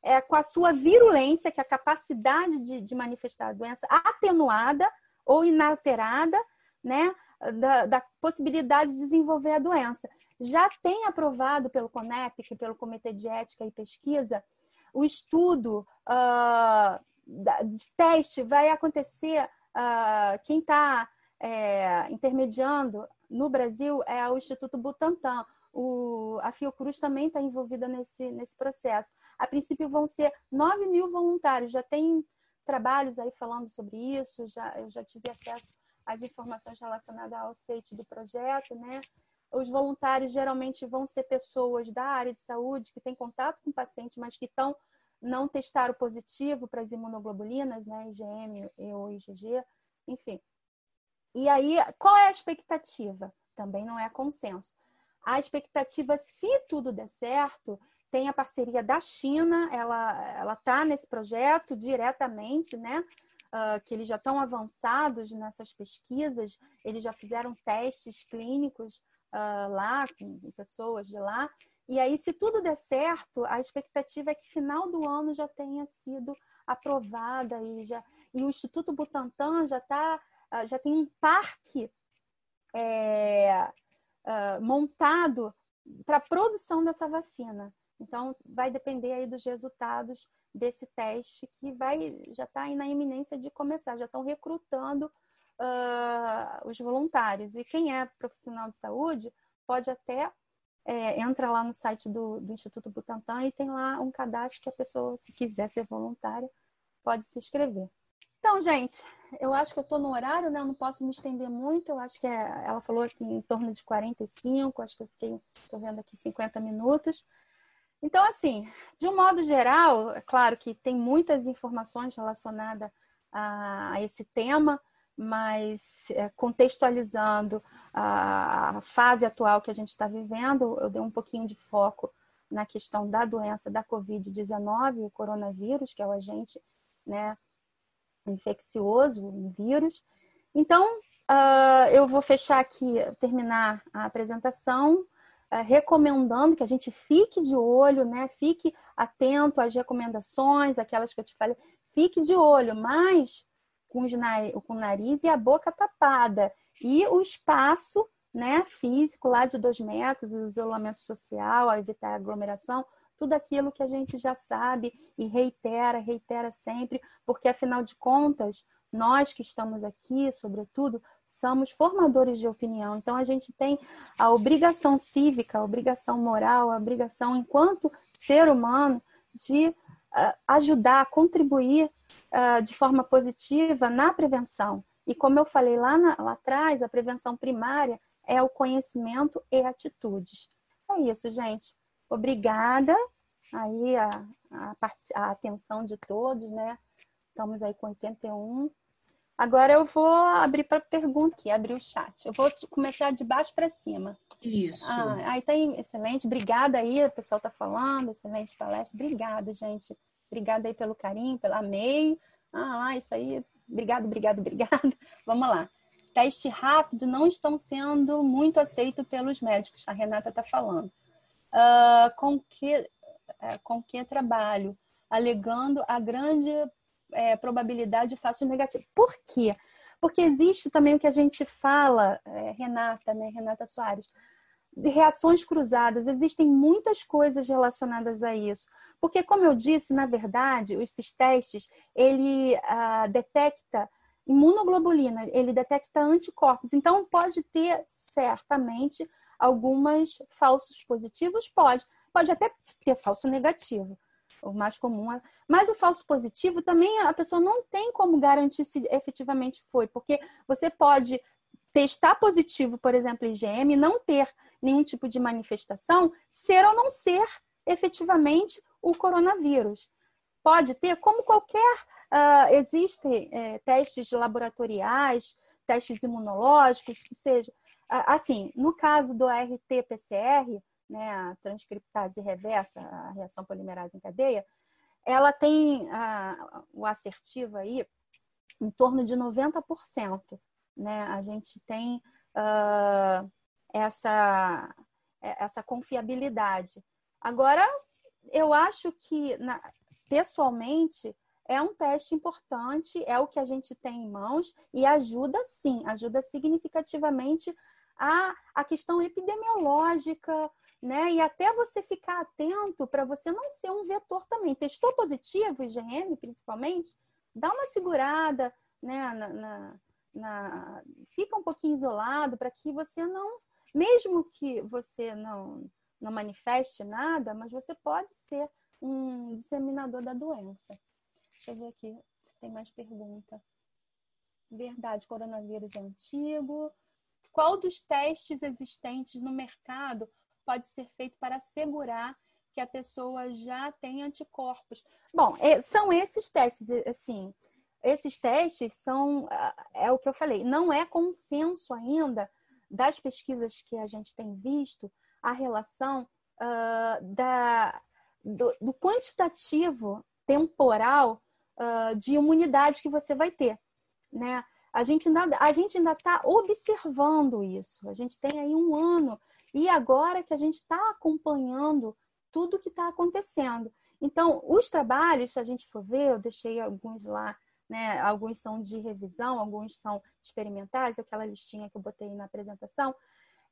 é, com a sua virulência, que é a capacidade de, de manifestar a doença, atenuada ou inalterada, né? Da, da, possibilidade de desenvolver a doença. Já tem aprovado pelo CONEP, pelo Comitê de Ética e Pesquisa, o estudo uh, de teste vai acontecer. Uh, quem está é, intermediando no Brasil é o Instituto Butantan. O, a Fiocruz também está envolvida nesse, nesse processo. A princípio vão ser 9 mil voluntários, já tem trabalhos aí falando sobre isso, já, eu já tive acesso às informações relacionadas ao site do projeto, né? Os voluntários geralmente vão ser pessoas da área de saúde que têm contato com o paciente, mas que estão não testaram positivo para as imunoglobulinas, né, IgM ou IgG, enfim. E aí, qual é a expectativa? Também não é consenso. A expectativa, se tudo der certo, tem a parceria da China, ela ela está nesse projeto diretamente, né? Uh, que eles já estão avançados nessas pesquisas, eles já fizeram testes clínicos uh, lá com pessoas de lá. E aí, se tudo der certo, a expectativa é que final do ano já tenha sido aprovada e já e o Instituto Butantan já está ah, já tem um parque é, uh, montado para a produção dessa vacina. Então, vai depender aí dos resultados desse teste que vai já está na iminência de começar, já estão recrutando uh, os voluntários. E quem é profissional de saúde pode até é, entra lá no site do, do Instituto Butantan e tem lá um cadastro que a pessoa, se quiser ser voluntária, pode se inscrever. Então, gente, eu acho que eu estou no horário, né? Eu não posso me estender muito. Eu acho que é, ela falou aqui em torno de 45, acho que eu fiquei, estou vendo aqui 50 minutos. Então, assim, de um modo geral, é claro que tem muitas informações relacionadas a, a esse tema, mas é, contextualizando a, fase atual que a gente está vivendo, eu dei um pouquinho de foco na questão da doença da Covid-19, o coronavírus, que é o agente né, infeccioso, um vírus. Então, uh, eu vou fechar aqui, terminar a apresentação, uh, recomendando que a gente fique de olho, né? Fique atento às recomendações, aquelas que eu te falei. Fique de olho, mas com, os, com o nariz e a boca tapada. E o espaço né, físico lá de dois metros, o isolamento social, evitar aglomeração, tudo aquilo que a gente já sabe e reitera, reitera sempre, porque afinal de contas, nós que estamos aqui, sobretudo, somos formadores de opinião. Então a gente tem a obrigação cívica, a obrigação moral, a obrigação enquanto ser humano de uh, ajudar, contribuir uh, de forma positiva na prevenção. E como eu falei lá, na, lá atrás, a prevenção primária é o conhecimento e atitudes. É isso, gente. Obrigada aí a, a, a atenção de todos, né? Estamos aí com 81. Agora eu vou abrir para pergunta aqui, abrir o chat. Eu vou começar de baixo para cima. Isso. Ah, aí tem excelente. Obrigada aí, o pessoal está falando, excelente palestra. Obrigada, gente. Obrigada aí pelo carinho, pelo amei. Ah, isso aí. Obrigado, obrigado, obrigado. Vamos lá. Teste rápido não estão sendo muito aceitos pelos médicos, a Renata está falando uh, com, que, uh, com que trabalho, alegando a grande uh, probabilidade de fácil negativo. Por quê? Porque existe também o que a gente fala, eh, Renata, né, Renata Soares, reações cruzadas, existem muitas coisas relacionadas a isso. Porque, como eu disse, na verdade, esses testes, ele uh, detecta imunoglobulina, ele detecta anticorpos. Então, pode ter certamente algumas falsos positivos, pode. Pode até ter falso negativo, o mais comum. É... Mas o falso positivo também a pessoa não tem como garantir se efetivamente foi, porque você pode testar positivo, por exemplo, IgM, não ter nenhum tipo de manifestação, ser ou não ser efetivamente o coronavírus. Pode ter, como qualquer. Uh, existem é, testes laboratoriais, testes imunológicos, que seja. Assim, no caso do RT-PCR, né, a transcriptase reversa, a reação polimerase em cadeia, ela tem o assertivo aí em torno de 90%. né? A gente tem uh, essa, essa confiabilidade. Agora, eu acho que, na, pessoalmente, é um teste importante, é o que a gente tem em mãos e ajuda sim, ajuda significativamente a, a questão epidemiológica, né? E até você ficar atento para você não ser um vetor também. Testou positivo, IgM principalmente, dá uma segurada, né? Na, na, na... Fica um pouquinho isolado para que você não, mesmo que você não, não manifeste nada, mas você pode ser um disseminador da doença. Deixa eu ver aqui se tem mais pergunta. Verdade, coronavírus é antigo. Qual dos testes existentes no mercado pode ser feito para assegurar que a pessoa já tem anticorpos? Bom, é, são esses testes, assim, esses testes são, é o que eu falei, não é consenso ainda das pesquisas que a gente tem visto a relação uh, da, do, do, quantitativo temporal uh, de imunidade que você vai ter, né? A gente ainda a gente ainda está observando isso. A gente tem aí um ano e agora que a gente está acompanhando tudo que está acontecendo. Então, os trabalhos, se a gente for ver, eu deixei alguns lá, né? Alguns são de revisão, alguns são experimentais, aquela listinha que eu botei na apresentação.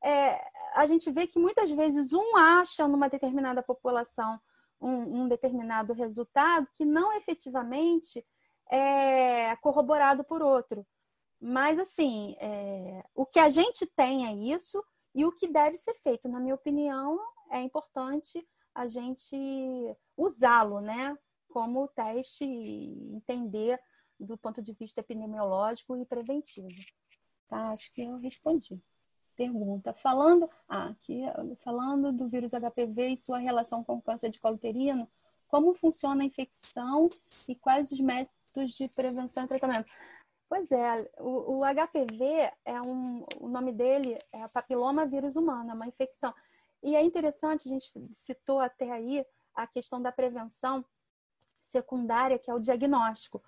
É, a gente vê que muitas vezes um acha numa determinada população um, um determinado resultado que não efetivamente é corroborado por outro. Mas, assim, é, o que a gente tem é isso, e o que deve ser feito, na minha opinião, é importante a gente usá-lo, né? Como teste e entender do ponto de vista epidemiológico e preventivo. Tá? Acho que eu respondi. Pergunta. Falando, ah, aqui, falando do vírus HPV e sua relação com o câncer de colo uterino, como funciona a infecção e quais os métodos de prevenção e tratamento? Pois é, o, o, HPV é um, o nome dele é papiloma vírus humano, é uma infecção. E é interessante, a gente citou até aí a questão da prevenção secundária, que é o diagnóstico.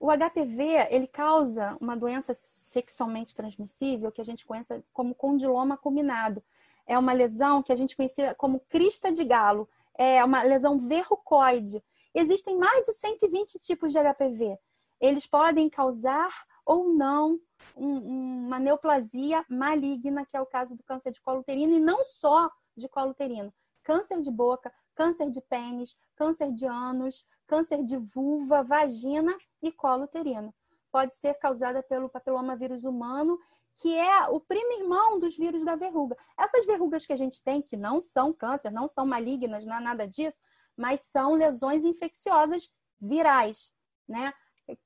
O HPV, ele causa uma doença sexualmente transmissível que a gente conhece como condiloma combinado. É uma lesão que a gente conhecia como crista de galo. É uma lesão verrucoide. Existem mais de 120 tipos de HPV eles podem causar ou não um, uma neoplasia maligna, que é o caso do câncer de colo uterino, e não só de colo uterino. Câncer de boca, câncer de pênis, câncer de ânus, câncer de vulva, vagina e colo uterino. Pode ser causada pelo papiloma vírus humano, que é o primo irmão dos vírus da verruga. Essas verrugas que a gente tem, que não são câncer, não são malignas, não é nada disso, mas são lesões infecciosas virais, né?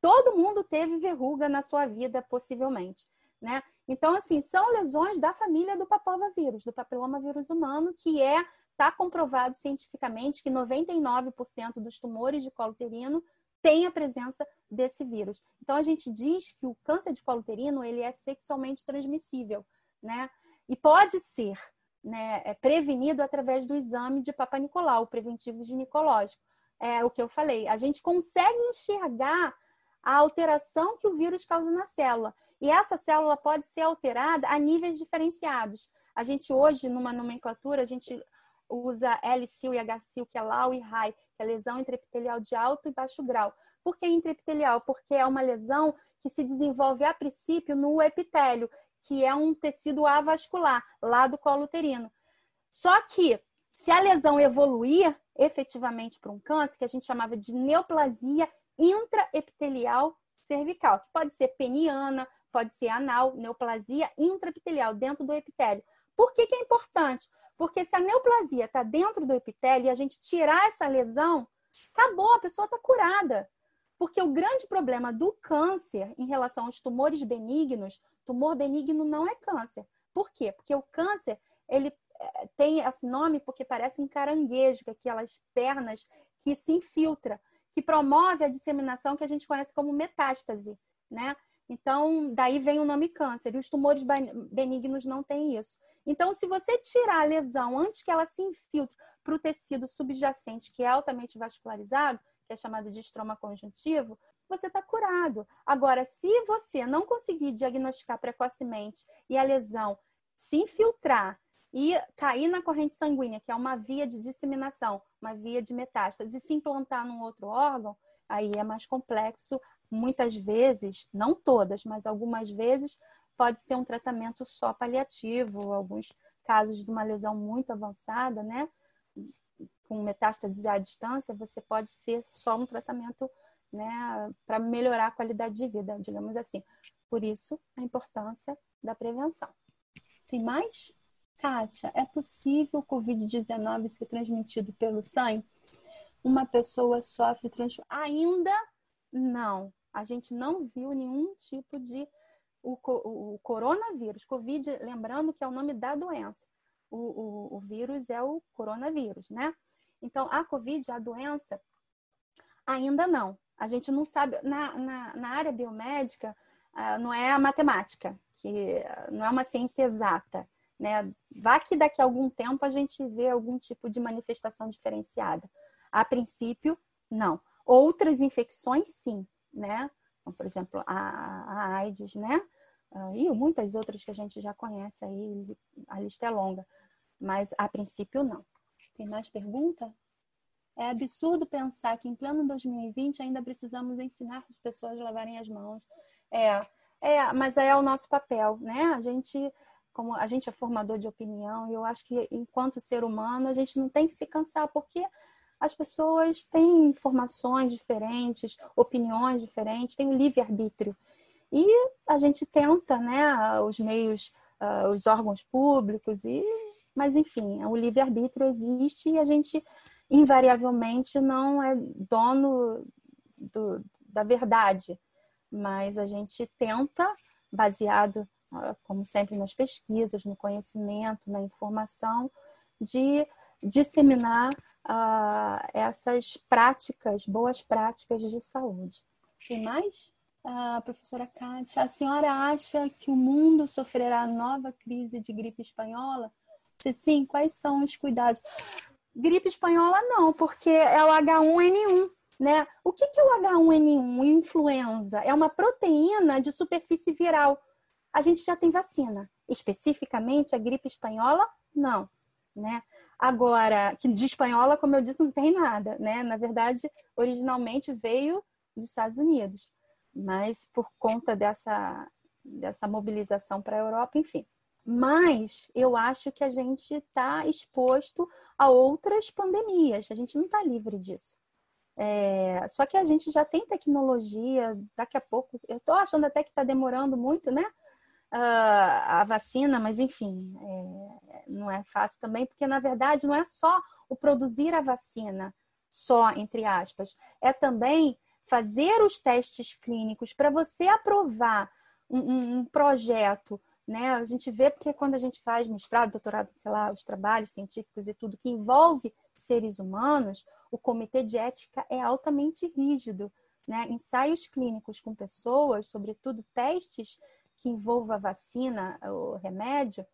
Todo mundo teve verruga na sua vida, possivelmente, né? Então, assim, são lesões da família do papovavírus, do papilomavírus humano, que é, está comprovado cientificamente que 99% dos tumores de colo uterino tem a presença desse vírus. Então, a gente diz que o câncer de colo uterino, ele é sexualmente transmissível, né? E pode ser né, é prevenido através do exame de Papa Nicolau, o preventivo ginecológico. É o que eu falei. A gente consegue enxergar a alteração que o vírus causa na célula. E essa célula pode ser alterada a níveis diferenciados. A gente hoje, numa nomenclatura, a gente usa L-sil e H-sil, que é LAU e RAI, que é lesão intraepitelial de alto e baixo grau. Por que intraepitelial? Porque é uma lesão que se desenvolve a princípio no epitélio, que é um tecido avascular, lá do colo uterino. Só que, se a lesão evoluir efetivamente para um câncer, que a gente chamava de neoplasia intraepitelial cervical, que pode ser peniana, pode ser anal, neoplasia intraepitelial dentro do epitélio. Por que, que é importante? Porque se a neoplasia está dentro do epitélio e a gente tirar essa lesão, acabou, a pessoa está curada. Porque o grande problema do câncer em relação aos tumores benignos, tumor benigno não é câncer. Por quê? Porque o câncer, ele eh, tem esse nome porque parece um caranguejo, aquelas pernas que se infiltra que promove a disseminação que a gente conhece como metástase, né? Então, daí vem o nome câncer. E os tumores benignos não têm isso. Então, se você tirar a lesão antes que ela se infiltre para o tecido subjacente, que é altamente vascularizado, que é chamado de estroma conjuntivo, você está curado. Agora, se você não conseguir diagnosticar precocemente e a lesão se infiltrar e cair na corrente sanguínea, que é uma via de disseminação, uma via de metástase, e se implantar num outro órgão, aí é mais complexo. Muitas vezes, não todas, mas algumas vezes, pode ser um tratamento só paliativo, alguns casos de uma lesão muito avançada, né? Com metástase à distância, você pode ser só um tratamento né, para melhorar a qualidade de vida, digamos assim. Por isso, a importância da prevenção. Tem mais? Kátia, é possível o Covid-19 ser transmitido pelo sangue? Uma pessoa sofre transfusão? Ainda não. A gente não viu nenhum tipo de. O, o, o coronavírus, Covid, lembrando que é o nome da doença. O, o, o vírus é o coronavírus, né? Então, a Covid, a doença, ainda não. A gente não sabe. Na, na, na área biomédica, uh, não é a matemática, que não é uma ciência exata. Né? Vá que daqui a algum tempo a gente vê algum tipo de manifestação diferenciada. A princípio, não. Outras infecções, sim, né? Por exemplo, a, a AIDS, né? Uh, e muitas outras que a gente já conhece aí, a lista é longa. Mas a princípio, não. Tem mais pergunta? É absurdo pensar que em pleno 2020 ainda precisamos ensinar as pessoas a lavarem as mãos. É, é, mas é o nosso papel, né? A gente, como a gente é formador de opinião, e eu acho que enquanto ser humano a gente não tem que se cansar, porque as pessoas têm informações diferentes, opiniões diferentes, têm o livre-arbítrio. E a gente tenta, né, os meios, uh, os órgãos públicos, e mas enfim, o livre-arbítrio existe e a gente invariavelmente não é dono do, da verdade, mas a gente tenta, baseado, como sempre, nas pesquisas, no conhecimento, na informação, de disseminar uh, essas práticas, boas práticas de saúde. Tem mais? Uh, professora Kátia, a senhora acha que o mundo sofrerá nova crise de gripe espanhola? Se sim, quais são os cuidados? Gripe espanhola não, porque é o H1N1. Né? O que, que é o H1N1? Influenza. É uma proteína de superfície viral. A gente já tem vacina. Especificamente a gripe espanhola, não. Né? Agora, que de espanhola, como eu disse, não tem nada. Né? Na verdade, originalmente veio dos Estados Unidos. Mas por conta dessa, dessa mobilização para a Europa, enfim. Mas eu acho que a gente está exposto a outras pandemias, a gente não está livre disso. É, só que a gente já tem tecnologia, daqui a pouco, eu estou achando até que está demorando muito, né? A vacina, mas enfim, é, não é fácil também, porque na verdade não é só o produzir a vacina, só entre aspas, é também fazer os testes clínicos para você aprovar um, um, um projeto né? A gente vê porque quando a gente faz mestrado, doutorado, sei lá, os trabalhos científicos e tudo que envolve seres humanos, o comitê de ética é altamente rígido, né? Ensaios clínicos com pessoas, sobretudo testes que envolvam a vacina, o remédio,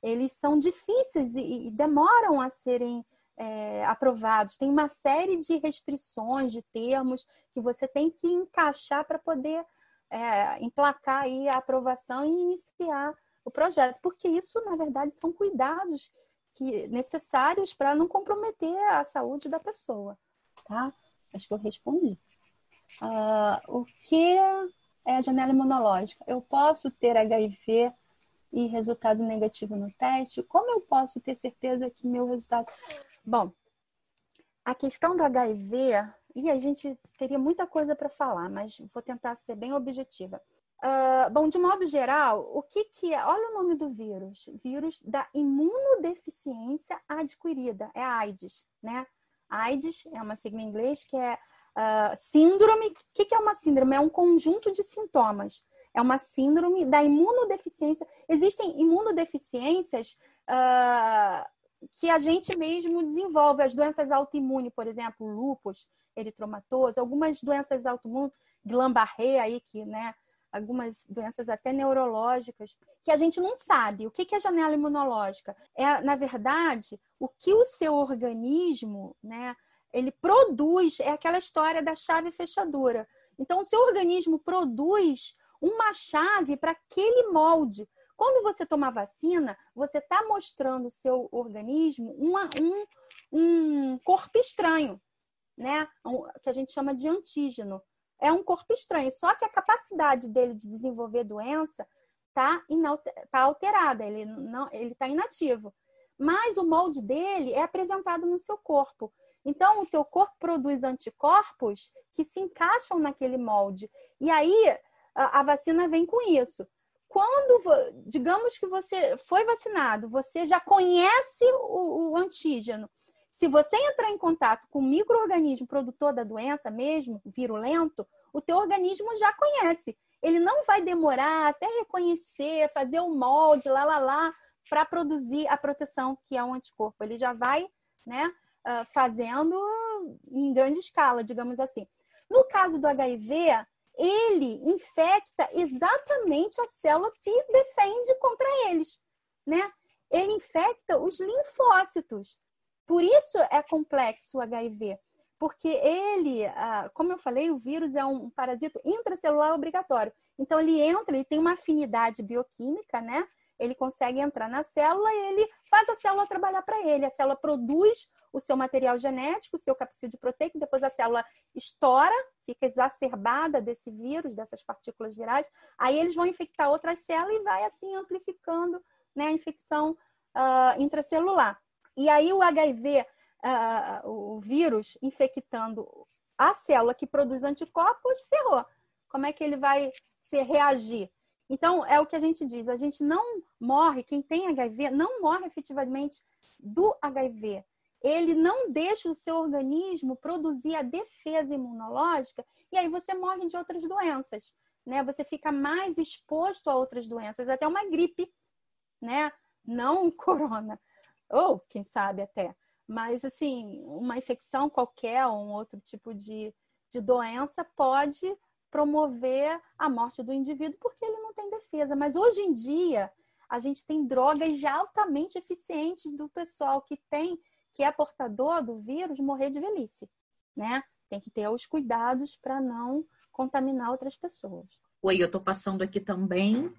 eles são difíceis e, e demoram a serem é, aprovados. Tem uma série de restrições, de termos que você tem que encaixar para poder é, emplacar aí a aprovação e iniciar o projeto, porque isso, na verdade, são cuidados que, necessários para não comprometer a saúde da pessoa, tá? Acho que eu respondi. Uh, o que é a janela imunológica? Eu posso ter HIV e resultado negativo no teste? Como eu posso ter certeza que meu resultado. Bom, a questão do HIV e a gente teria muita coisa para falar, mas vou tentar ser bem objetiva. Uh, bom, de modo geral, o que, que é? Olha o nome do vírus: vírus da imunodeficiência adquirida, é a AIDS, né? AIDS é uma sigla em inglês que é uh, síndrome. O que, que é uma síndrome? É um conjunto de sintomas. É uma síndrome da imunodeficiência. Existem imunodeficiências uh, que a gente mesmo desenvolve. As doenças autoimunes, por exemplo, lúpus, eritromatose, algumas doenças autoimunes, Guillain-Barré aí que, né, algumas doenças até neurológicas, que a gente não sabe. O que é janela imunológica? É, na verdade, o que o seu organismo, né, ele produz, é aquela história da chave fechadura. Então, o seu organismo produz uma chave para aquele molde. Quando você toma vacina, você está mostrando o seu organismo uma, um, um corpo estranho, né? Um, que a gente chama de antígeno. É um corpo estranho, só que a capacidade dele de desenvolver doença está tá alterada, ele está inativo. Mas o molde dele é apresentado no seu corpo. Então, o teu corpo produz anticorpos que se encaixam naquele molde. E aí, a, vacina vem com isso. Quando, digamos que você foi vacinado, você já conhece o, o antígeno. Se você entrar em contato com o microorganismo produtor da doença mesmo, virulento, o teu organismo já conhece. Ele não vai demorar até reconhecer, fazer o molde, lá, lá, lá, para produzir a proteção que é um anticorpo. Ele já vai, né, ah, fazendo em grande escala, digamos assim. No caso do HIV, ele infecta exatamente a célula que defende contra eles, né? Ele infecta os linfócitos. Por isso é complexo o HIV, porque ele, ah, como eu falei, o vírus é um parasito intracelular obrigatório. Então ele entra, ele tem uma afinidade bioquímica, né? Ele consegue entrar na célula e ele faz a célula trabalhar para ele. A célula produz o seu material genético, o seu capsídeo proteico, depois a célula estoura, fica exacerbada desse vírus, dessas partículas virais, aí eles vão infectar outras células e vai assim amplificando né, a infecção uh, intracelular. E aí o HIV, uh, ah, o vírus infectando a célula que produz anticorpos, ferrou. Como é que ele vai se reagir? Então, é o que a gente diz, a gente não morre, quem tem HIV não morre efetivamente do HIV ele não deixa o seu organismo produzir a defesa imunológica e aí você morre de outras doenças, né? Você fica mais exposto a outras doenças, até uma gripe, né? Não um corona, ou quem sabe até. Mas, assim, uma infecção qualquer, ou um outro tipo de, de doença pode promover a morte do indivíduo porque ele não tem defesa. Mas hoje em dia, a gente tem drogas já altamente eficientes do pessoal que tem que é portador do vírus morrer de velhice, né? Tem que ter os cuidados para não contaminar outras pessoas. Oi, eu estou passando aqui também.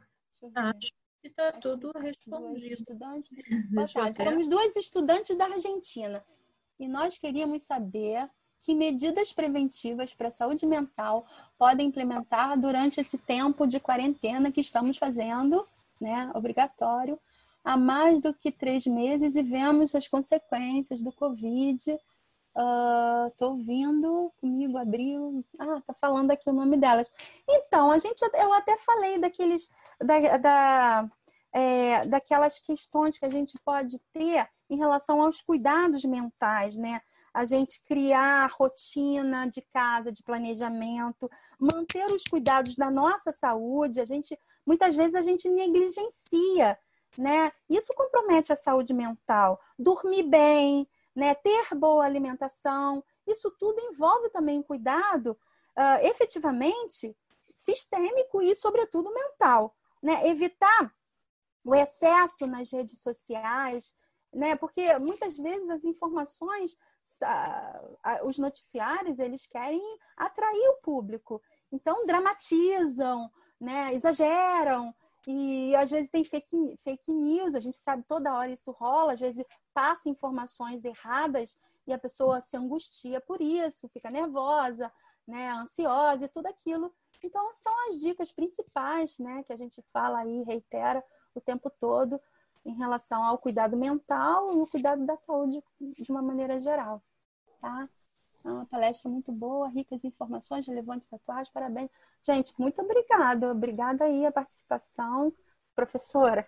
Acho que está tudo respondido. Estudantes... Somos duas estudantes da Argentina e nós queríamos saber que medidas preventivas para a saúde mental podem implementar durante esse tempo de quarentena que estamos fazendo, né, obrigatório, há mais do que três meses e vemos as consequências do Covid. Estou uh, ouvindo comigo, abriu. Ah, tá falando aqui o nome delas. Então, a gente, eu até falei daqueles, da, da é, daquelas questões que a gente pode ter em relação aos cuidados mentais, né? A gente criar rotina de casa, de planejamento, manter os cuidados da nossa saúde. A gente, muitas vezes, a gente negligencia né? Isso compromete a saúde mental. Dormir bem, né? Ter boa alimentação, isso tudo envolve também cuidado uh, efetivamente sistêmico e, sobretudo, mental, né? Evitar o excesso nas redes sociais, né? Porque muitas vezes as informações, os noticiários, eles querem atrair o público. Então, dramatizam, né? exageram, e às vezes tem fake, fake news, a gente sabe toda hora isso rola, às vezes passa informações erradas e a pessoa se angustia por isso, fica nervosa, né, ansiosa e tudo aquilo. Então são as dicas principais, né, que a gente fala aí, reitera o tempo todo em relação ao cuidado mental e o cuidado da saúde de uma maneira geral, tá? É uma palestra muito boa, ricas informações, relevantes atuais, parabéns. Gente, muito obrigada. Obrigada aí a participação, professora.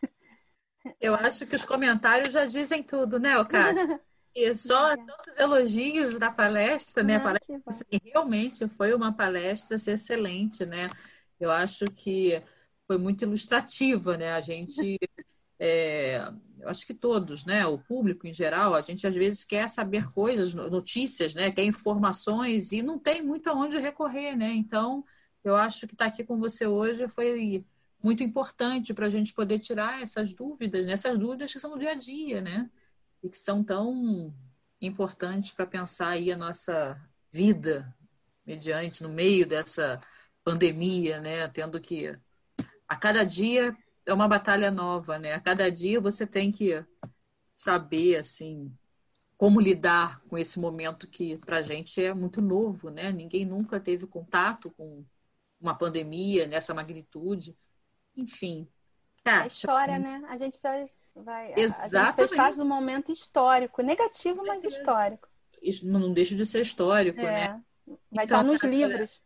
Eu acho que os comentários já dizem tudo, né, Cátia? E só tantos elogios na palestra, né? A palestra, assim, realmente foi uma palestra assim, excelente, né? Eu acho que foi muito ilustrativa, né? A gente é, eu acho que todos, né, o público em geral, a gente às vezes quer saber coisas, notícias, né, quer informações e não tem muito aonde recorrer, né? Então, Eu acho que estar tá aqui com você hoje foi muito importante para a gente poder tirar essas dúvidas, né? dúvidas que são do dia a dia, né? E que são tão importantes para pensar aí a nossa vida mediante, no meio dessa pandemia, né? Tendo que a cada dia é uma batalha nova, né? A cada dia você tem que saber, assim, como lidar com esse momento que para a gente é muito novo, né? Ninguém nunca teve contato com uma pandemia nessa magnitude. Enfim. Kátia, a história, né? A gente vai. vai Exatamente. A gente fez parte do momento histórico, negativo, mas histórico. Isso não deixa de ser histórico, é. né? Vai então, estar nos livros.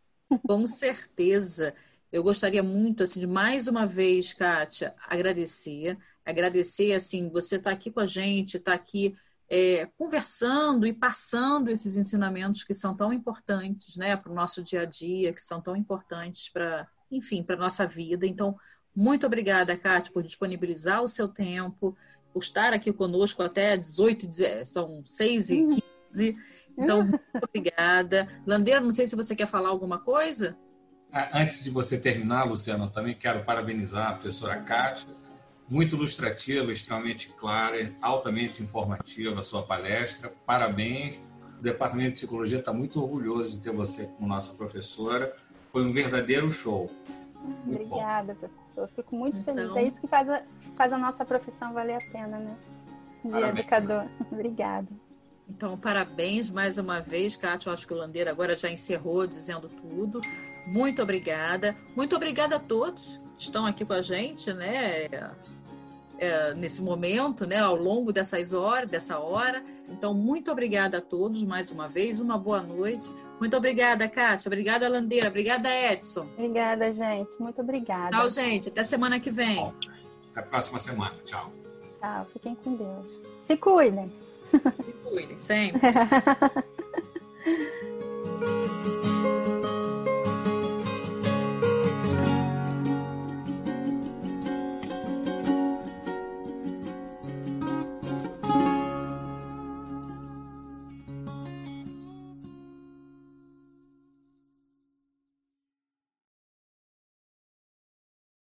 Com certeza. Eu gostaria muito, assim, de mais uma vez, Kátia, agradecer. Agradecer, assim, você está aqui com a gente, está aqui é, conversando e passando esses ensinamentos que são tão importantes, né, para o nosso dia a dia, que são tão importantes para, enfim, para a nossa vida. Então, muito obrigada, Kátia, por disponibilizar o seu tempo, por estar aqui conosco até 18, são 6 e 15. Então, muito obrigada. Landeira, não sei se você quer falar alguma coisa. Ah, antes de você terminar, Luciano, eu também quero parabenizar a professora Kátia. Muito ilustrativa, extremamente clara, altamente informativa a sua palestra. Parabéns. O Departamento de Psicologia está muito orgulhoso de ter você como nossa professora. Foi um verdadeiro show. Muito Obrigada, bom. professor. Fico muito então... feliz. É isso que faz a, faz a nossa profissão valer a pena, né? De Parabéns, educador. Obrigada. Então, parabéns mais uma vez, Kátia. Eu acho que o Landeira agora já encerrou dizendo tudo. Muito obrigada. Muito obrigada a todos que estão aqui com a gente, né? É, nesse momento, né? Ao longo dessas horas, dessa hora. Então, muito obrigada a todos mais uma vez. Uma boa noite. Muito obrigada, Kátia. Obrigada, Landeira. Obrigada, Edson. Obrigada, gente. Muito obrigada. Tchau, gente. Até semana que vem. Até a próxima semana. Tchau. Tchau. Fiquem com Deus. Se cuidem. Se cuidem, sempre.